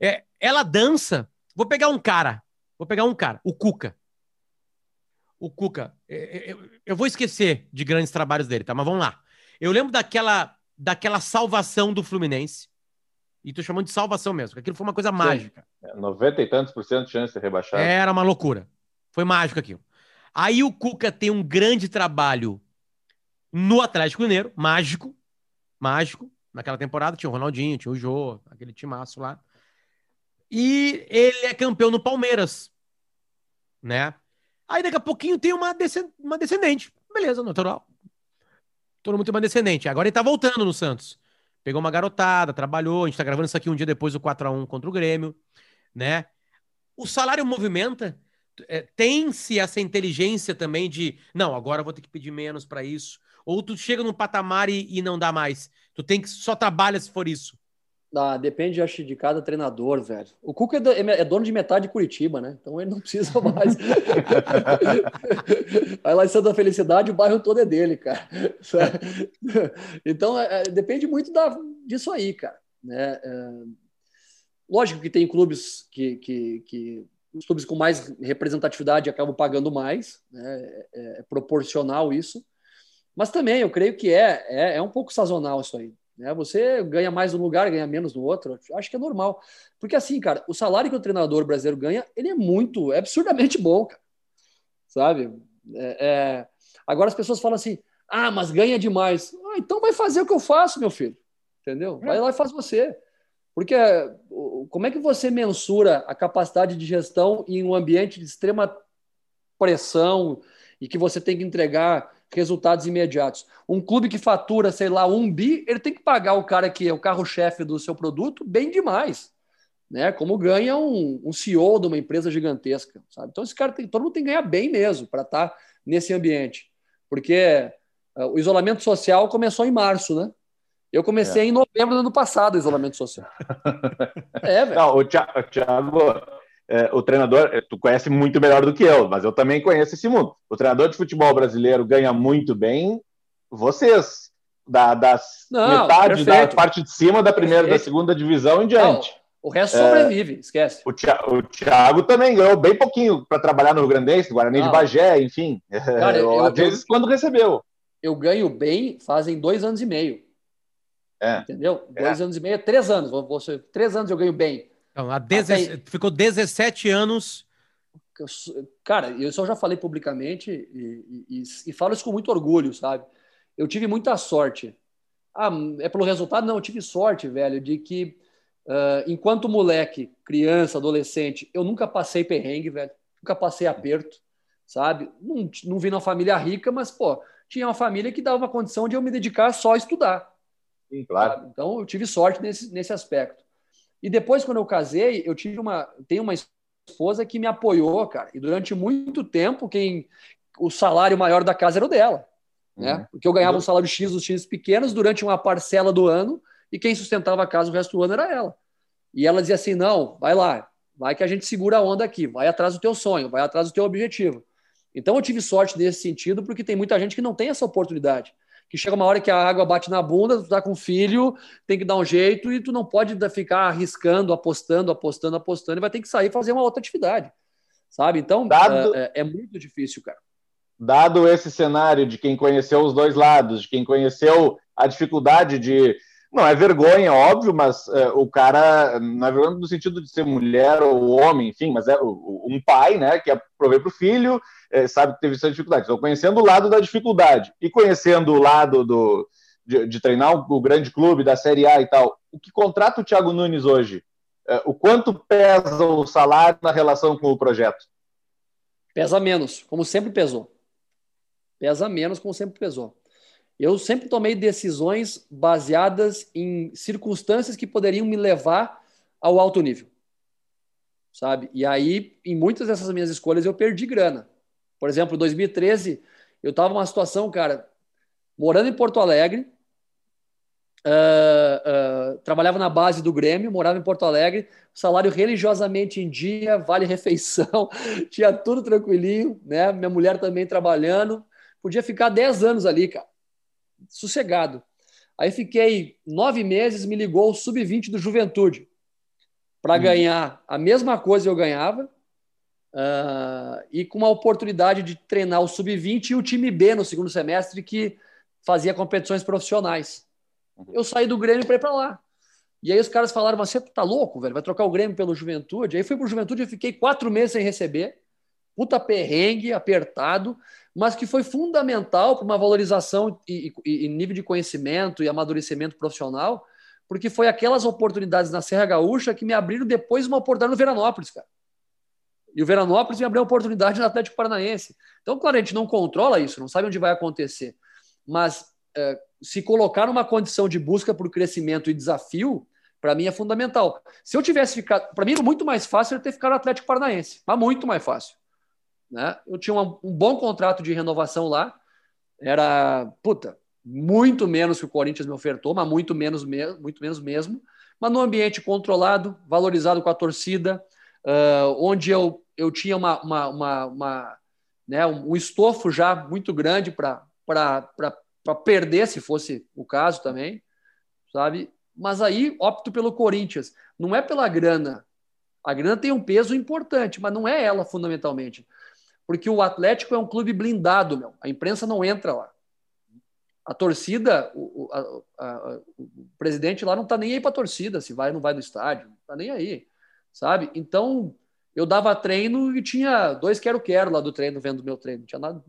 É, ela dança. Vou pegar um cara, vou pegar um cara, o Cuca. O Cuca, é, é, eu vou esquecer de grandes trabalhos dele, tá? Mas vamos lá. Eu lembro daquela, daquela salvação do Fluminense e tô chamando de salvação mesmo, aquilo foi uma coisa Sim. mágica. É, 90 e tantos por cento de chance de rebaixar. Era uma loucura. Foi mágico aquilo. Aí o Cuca tem um grande trabalho no Atlético Mineiro, mágico, mágico. Naquela temporada tinha o Ronaldinho, tinha o Jô, aquele timaço lá. E ele é campeão no Palmeiras, né? Aí daqui a pouquinho tem uma, uma descendente. Beleza, natural. Todo mundo tem uma descendente. Agora ele tá voltando no Santos pegou uma garotada, trabalhou. A gente tá gravando isso aqui um dia depois do 4 a 1 contra o Grêmio, né? O salário movimenta. É, Tem-se essa inteligência também de, não, agora vou ter que pedir menos para isso. Ou tu chega num patamar e, e não dá mais. Tu tem que só trabalha se for isso. Ah, depende, acho, de cada treinador, velho. O Cuca é, é, é, dono de metade de Curitiba, né? Então ele não precisa mais. Vai lá em Santa Felicidade, o bairro todo é dele, cara. Então é, é, depende muito da, disso aí, cara. Né? É, lógico que tem clubes que, que, que, os clubes com mais representatividade acabam pagando mais, né? É, é proporcional isso. Mas também eu creio que é, é, é um pouco sazonal isso aí. Né? Você ganha mais num lugar, ganha menos no outro. Acho que é normal. Porque assim, cara, o salário que o treinador brasileiro ganha, ele é muito, é absurdamente bom, cara. Sabe? É, é... Agora as pessoas falam assim, ah, mas ganha demais. Ah, então vai fazer o que eu faço, meu filho. Entendeu? Vai lá e faz você. Porque como é que você mensura a capacidade de gestão em um ambiente de extrema pressão e que você tem que entregar resultados imediatos. Um clube que fatura, sei lá, um bi, ele tem que pagar o cara que é o carro-chefe do seu produto bem demais. Né? Como ganha um, um CEO de uma empresa gigantesca. Sabe? Então, esse cara tem, todo mundo tem que ganhar bem mesmo para estar tá nesse ambiente. Porque uh, o isolamento social começou em março, né? Eu comecei é. em novembro do ano passado isolamento social. é, velho. Não, o Thiago, é, o treinador, é, tu conhece muito melhor do que eu, mas eu também conheço esse mundo. O treinador de futebol brasileiro ganha muito bem vocês. da das Não, metade perfeito. da parte de cima da primeira, da segunda divisão em diante. Não, o resto sobrevive, esquece. O, Thi- o Thiago também ganhou bem pouquinho para trabalhar no Rio Grandense, no Guarani Não. de Bagé, enfim. Cara, eu- Às vezes quando recebeu. Eu ganho bem fazem dois anos e meio. É. Entendeu? É. Dois anos e meio, três anos. Vou- vou três anos eu ganho bem. Então, há 17 ficou 17 anos. Cara, eu já falei publicamente e, e- e- e falo isso com muito orgulho, sabe? Eu tive muita sorte. Ah, é pelo resultado? Não, eu tive sorte, velho, de que ah, enquanto moleque, criança, adolescente, eu nunca passei perrengue, velho. Nunca passei aperto, sabe? Não, não vim numa família rica, mas, pô, tinha uma família que dava uma condição de eu me dedicar só a estudar. Sim, claro. sabe? Então eu tive sorte nesse, nesse aspecto. E depois, quando eu casei, eu tive uma. Tenho uma esposa que me apoiou, cara. E durante muito tempo, quem o salário maior da casa era o dela. Né? Uhum. Porque eu ganhava um salário X dos X pequenos durante uma parcela do ano, e quem sustentava a casa o resto do ano era ela. E ela dizia assim: não, vai lá, vai que a gente segura a onda aqui, vai atrás do teu sonho, vai atrás do teu objetivo. Então eu tive sorte nesse sentido, porque tem muita gente que não tem essa oportunidade. Que chega uma hora que a água bate na bunda, tu tá com filho, tem que dar um jeito e tu não pode ficar arriscando, apostando, apostando, apostando, e vai ter que sair e fazer uma outra atividade. Sabe? Então, Dado- é, é- é muito difícil, cara. Dado esse cenário de quem conheceu os dois lados, de quem conheceu a dificuldade de. Não é vergonha, óbvio, mas é, o cara, não é vergonha no sentido de ser mulher ou homem, enfim, mas é um pai, né, que provê para o filho, é, sabe que teve essa dificuldade. Então, conhecendo o lado da dificuldade e conhecendo o lado do, de, de treinar o, o grande clube da Série A e tal, o que contrata o Thiago Nunes hoje? É, o quanto pesa o salário na relação com o projeto? Pesa menos, como sempre pesou. Pesa menos, como sempre pesou. Eu sempre tomei decisões baseadas em circunstâncias que poderiam me levar ao alto nível. Sabe? E aí, em muitas dessas minhas escolhas, eu perdi grana. Por exemplo, em 2013, eu estava numa situação, cara, morando em Porto Alegre, ah, ah, trabalhava na base do Grêmio, morava em Porto Alegre, salário religiosamente em dia, vale refeição, tinha tudo tranquilinho, né? Minha mulher também trabalhando, podia ficar 10 anos ali, cara, sossegado. Aí fiquei nove meses, me ligou o sub-20 do Juventude para ganhar a mesma coisa que eu ganhava ah, e com uma oportunidade de treinar o sub-20 e o time B no segundo semestre que fazia competições profissionais. Eu saí do Grêmio para ir para lá. E aí os caras falaram: Você tá louco, velho? Vai trocar o Grêmio pelo Juventude? Aí fui pro Juventude e fiquei quatro meses sem receber. Puta perrengue, apertado, mas que foi fundamental para uma valorização e, e- e nível de conhecimento e amadurecimento profissional, porque foi aquelas oportunidades na Serra Gaúcha que me abriram depois uma oportunidade no Veranópolis, cara. E o Veranópolis me abriu uma oportunidade no Atlético Paranaense. Então, claro, a gente não controla isso, não sabe onde vai acontecer. Mas é, se colocar numa condição de busca por crescimento e desafio, para mim é fundamental. Se eu tivesse ficado. Para mim era muito mais fácil eu ter ficado no Atlético Paranaense, mas muito mais fácil. Né? Eu tinha uma- um bom contrato de renovação lá, era, puta, muito menos que o Corinthians me ofertou, mas muito menos, me- muito menos mesmo. Mas num ambiente controlado, valorizado com a torcida, ah, onde eu, eu tinha uma, uma, uma, uma, né, um estofo já muito grande para perder, se fosse o caso também, sabe? Mas aí opto pelo Corinthians. Não é pela grana. A grana tem um peso importante, mas não é ela fundamentalmente. Porque o Atlético é um clube blindado, meu. A imprensa não entra lá. A torcida, o, a- a- o presidente lá não tá nem aí para a torcida, se vai ou não vai no estádio, não tá nem aí, sabe? Então, eu dava treino e tinha dois quero-quero lá do treino, vendo meu treino. Não tinha nada.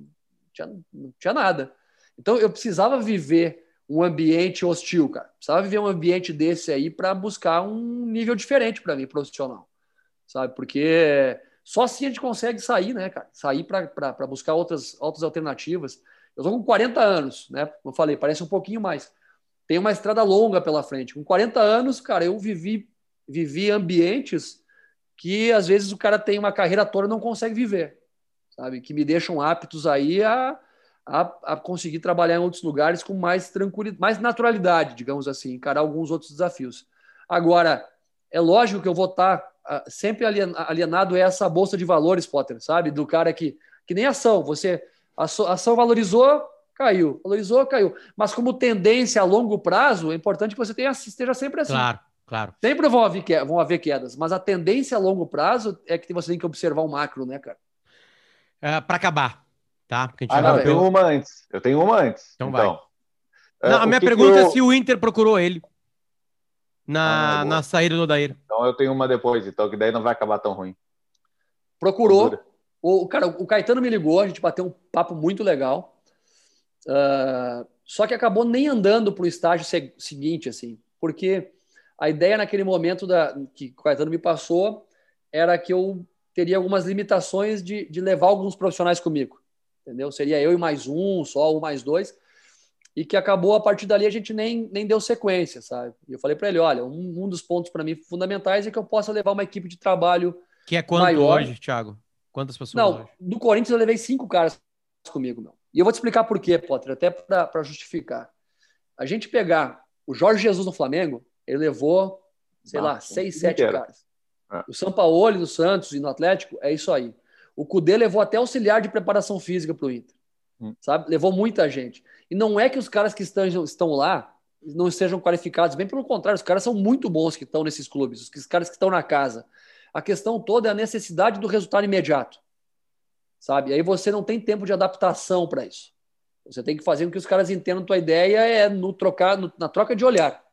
Tinha, não tinha nada. Então, eu precisava viver um ambiente hostil, cara. Precisava viver um ambiente desse aí para buscar um nível diferente para mim, profissional, sabe? Porque só assim a gente consegue sair, né, cara? Sair para buscar outras, outras alternativas. Eu tô com 40 anos, né? Como eu falei, parece um pouquinho mais. Tem uma estrada longa pela frente. Com 40 anos, cara, eu vivi, vivi ambientes que às vezes o cara tem uma carreira toda e não consegue viver, sabe? Que me deixam aptos aí a, a, a conseguir trabalhar em outros lugares com mais tranquilidade, mais naturalidade, digamos assim, encarar alguns outros desafios. Agora, é lógico que eu vou estar ah, sempre alien- alienado a essa bolsa de valores, Potter, sabe? Do cara que, que nem ação, você ação valorizou, caiu. Valorizou, caiu. Mas como tendência a longo prazo, é importante que você tenha, esteja sempre assim. Claro, claro. Sempre vão haver, vão haver quedas, mas a tendência a longo prazo é que você tem que observar o macro, né, cara? É, Para acabar, tá? Porque a gente ah, não, eu tenho uma antes. Eu tenho uma antes. Então, então vai. É, não, a minha pergunta eu... é se o Inter procurou ele na, ah, na saída do Odair. Então eu tenho uma depois, então, que daí não vai acabar tão ruim. Procurou. O, cara, o Caetano me ligou, a gente bateu um papo muito legal. Uh, só que acabou nem andando para o estágio seguinte, assim, porque a ideia naquele momento da, que o Caetano me passou era que eu teria algumas limitações de, de levar alguns profissionais comigo, entendeu? Seria eu e mais um, só um mais dois e que acabou a partir dali a gente nem, nem deu sequência, sabe? E eu falei para ele, olha, um, um dos pontos para mim fundamentais é que eu possa levar uma equipe de trabalho que é quanto maior. hoje, Thiago? Quantas pessoas Não, hoje? do Corinthians eu levei cinco caras comigo, meu. E eu vou te explicar por quê, Potter, até para justificar. A gente pegar o Jorge Jesus no Flamengo, ele levou, sei lá, seis, sete inteiro. caras. É. O São Paulo no Santos e no Atlético, é isso aí. O Cudê levou até auxiliar de preparação física para o Inter. Hum. Sabe? Levou muita gente. E não é que os caras que estão, estão lá não estejam qualificados, bem pelo contrário, os caras são muito bons que estão nesses clubes, os caras que estão na casa. A questão toda é a necessidade do resultado imediato. Sabe? Aí você não tem tempo de adaptação para isso. Você tem que fazer com que os caras entendam tua ideia é no trocar, no, na troca de olhar.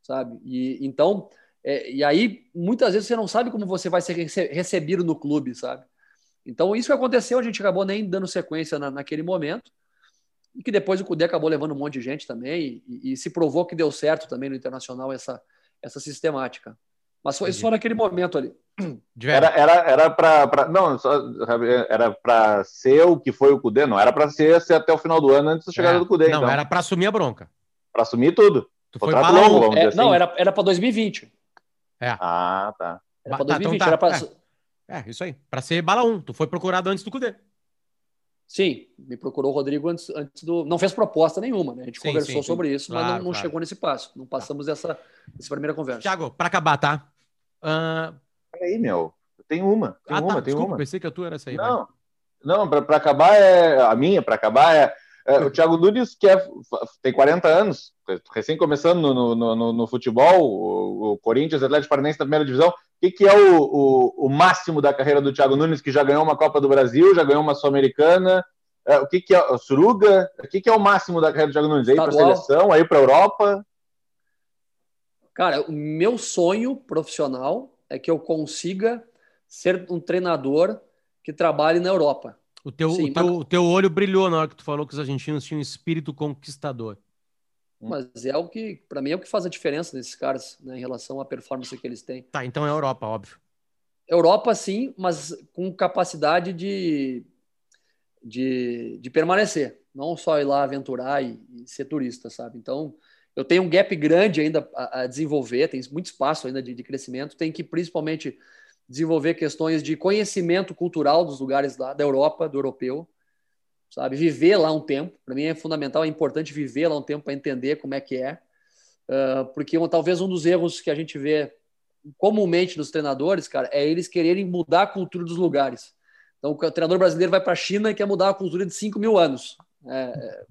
Sabe? E então, é, e aí muitas vezes você não sabe como você vai ser recebido no clube, sabe? Então, isso que aconteceu, a gente acabou nem dando sequência na, naquele momento. E que depois o Cudê acabou levando um monte de gente também. E, e, se provou que deu certo também no Internacional essa, essa sistemática. Mas foi só naquele momento ali. Era era era para não só, era para ser o que foi o Cudê, não era para ser, ser até o final do ano antes da chegada é, do Cudê. Não, então. era para assumir a bronca. Para assumir tudo. Tu foi longo, é, assim. Não, era era para 2020. É. Ah, tá. Era para 2020, tá, então tá. era para é. É, isso aí. Para ser bala 1. Tu foi procurado antes do Cudê. Sim, me procurou o Rodrigo antes, antes do. Não fez proposta nenhuma, né? A gente sim, conversou sim, sobre sim. isso, claro, mas não, não claro. chegou nesse passo. Não passamos essa, essa primeira conversa. Tiago, para acabar, tá? Uh... Peraí, meu. Eu tenho uma. Tenho ah, tá. uma, tenho Desculpa, uma. pensei que a tua era essa aí. Não, vai. não para acabar é. A minha, para acabar é. É, o Thiago Nunes que é, tem 40 anos, recém começando no, no, no, no futebol, o, o Corinthians, Atlético Paranaense da primeira divisão. O que, que é o, o, o, máximo da carreira do Thiago Nunes, que já ganhou uma Copa do Brasil, já ganhou uma Sul-Americana? É, o que, que é o Suruga? O que, que é o máximo da carreira do Thiago Nunes? Aí para a seleção, aí para a Europa? Cara, o meu sonho profissional é que eu consiga ser um treinador que trabalhe na Europa. O teu, Sim, o, teu, mas... o teu olho brilhou na hora que tu falou que os argentinos tinham um espírito conquistador. Mas é o que, para mim, é o que faz a diferença nesses caras, né, em relação à performance que eles têm. Tá, então é Europa, óbvio. Europa, sim, mas com capacidade de, de, de permanecer, não só ir lá aventurar e, e, ser turista, sabe? Então, eu tenho um gap grande ainda a, a desenvolver, tem muito espaço ainda de, de crescimento, tem que principalmente desenvolver questões de conhecimento cultural dos lugares lá, da Europa, do europeu, sabe? Viver lá um tempo. Para mim é fundamental, é importante viver lá um tempo para entender como é que é. Uh, porque talvez um dos erros que a gente vê comumente dos treinadores, cara, é eles quererem mudar a cultura dos lugares. Então, o treinador brasileiro vai para a China e quer mudar a cultura de 5 mil anos. É,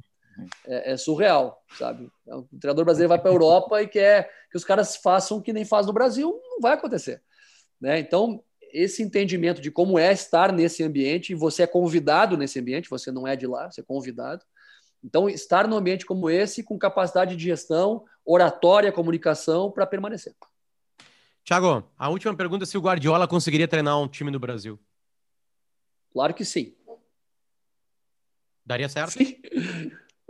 é, é, surreal, sabe? Então, o treinador brasileiro vai para a Europa e quer que os caras façam o que nem faz no Brasil, não vai acontecer. Né? Então, esse entendimento de como é estar nesse ambiente, e você é convidado nesse ambiente, você não é de lá, você é convidado. Então, estar num ambiente como esse, com capacidade de gestão, oratória, comunicação, para permanecer. Tiago, a última pergunta é se o Guardiola conseguiria treinar um time no Brasil. Claro que sim. Daria certo? Sim.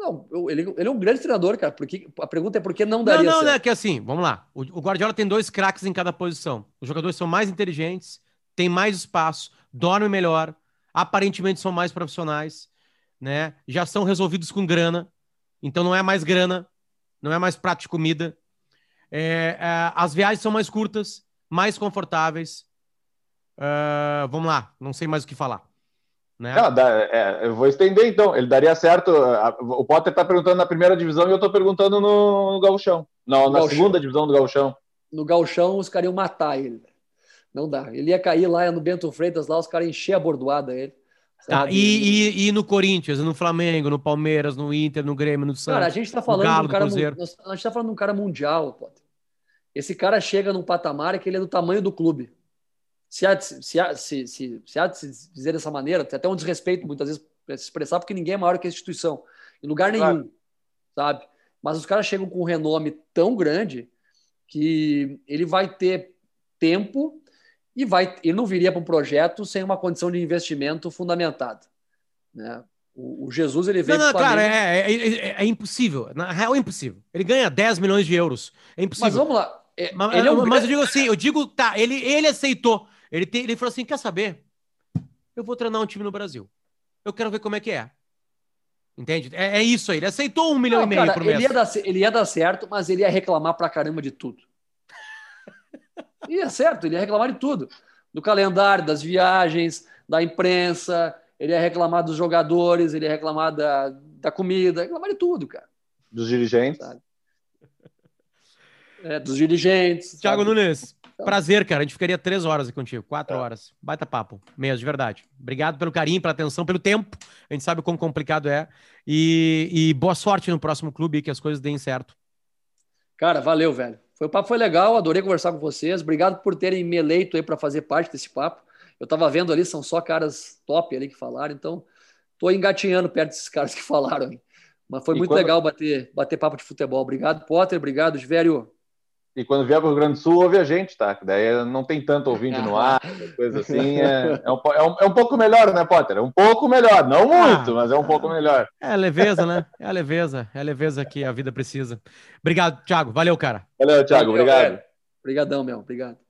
Não, ele, ele é um grande treinador, cara. Porque, a pergunta é por que não daria Não, não, certo? não, é que assim, vamos lá. O, o Guardiola tem dois craques em cada posição. Os jogadores são mais inteligentes, têm mais espaço, dormem melhor, aparentemente são mais profissionais, né? Já são resolvidos com grana. Então não é mais grana, não é mais prato de comida. É, é, as viagens são mais curtas, mais confortáveis. Uh, vamos lá, não sei mais o que falar. Né? Não, dá, é, eu vou estender então. Ele daria certo. O Potter está perguntando na primeira divisão e eu estou perguntando no, no Gauchão. Não, na Gauchão. segunda divisão do Gauchão. No Gauchão, os caras iam matar ele. Não dá. Ele ia cair lá no Bento Freitas, lá os caras encher a bordoada ele. Tá, e, e, e, no Corinthians, no Flamengo, no Palmeiras, no Inter, no Grêmio, no Santos. Cara, a gente tá falando Galo, um cara, a gente tá falando de um cara mundial, Potter. Esse cara chega num patamar que ele é do tamanho do clube. Se há, se, há, se, se, se há de se dizer dessa maneira, tem até um desrespeito muitas vezes para se expressar, porque ninguém é maior que a instituição, em lugar claro. nenhum, sabe? Mas os caras chegam com um renome tão grande que ele vai ter tempo e vai, ele não viria para um projeto sem uma condição de investimento fundamentada. Né? O, o Jesus ele veio. Não, não, claro, é, é, é, é, impossível. Na real, é impossível. Ele ganha 10 milhões de euros. É impossível. Mas vamos lá. É, mas, é um... mas, eu digo assim, eu digo, tá, ele, ele aceitou. Ele, te, ele falou assim: quer saber? Eu vou treinar um time no Brasil. Eu quero ver como é que é. Entende? É, é isso aí. Ele aceitou um milhão não, e meio cara, por mês. Ele ia, dar, ele ia dar certo, mas ele ia reclamar pra caramba de tudo. ia certo, ele ia reclamar de tudo. Do calendário, das viagens, da imprensa, ele ia reclamar dos jogadores, ele ia reclamar da, da comida, ia reclamar de tudo, cara. Dos dirigentes. Sabe? É, dos dirigentes. Tiago Nunes, então... prazer, cara. A gente ficaria três horas aqui contigo, quatro é. horas. Baita papo, mesmo, de verdade. Obrigado pelo carinho, pela atenção, pelo tempo. A gente sabe o quão complicado é. E, e boa sorte no próximo clube, que as coisas deem certo. Cara, valeu, velho. Foi, o papo foi legal, adorei conversar com vocês. Obrigado por terem me eleito aí para fazer parte desse papo. Eu tava vendo ali, são só caras top ali que falaram, então tô engatinhando perto desses caras que falaram. Mas foi e muito quando... legal bater, bater papo de futebol. Obrigado, Potter. Obrigado, Vério. E quando vier para o Rio Grande do Sul, ouve a gente, tá? Daí não tem tanto ouvindo no ar, coisa assim. É, é, um, é, um, é, um, pouco melhor, né, Potter? É um pouco melhor. Não muito, ah, mas é um pouco melhor. É a leveza, né? É a leveza. É a leveza que a vida precisa. Obrigado, Thiago. Valeu, cara. Valeu, Thiago. Valeu, obrigado. Obrigadão, meu. Obrigado.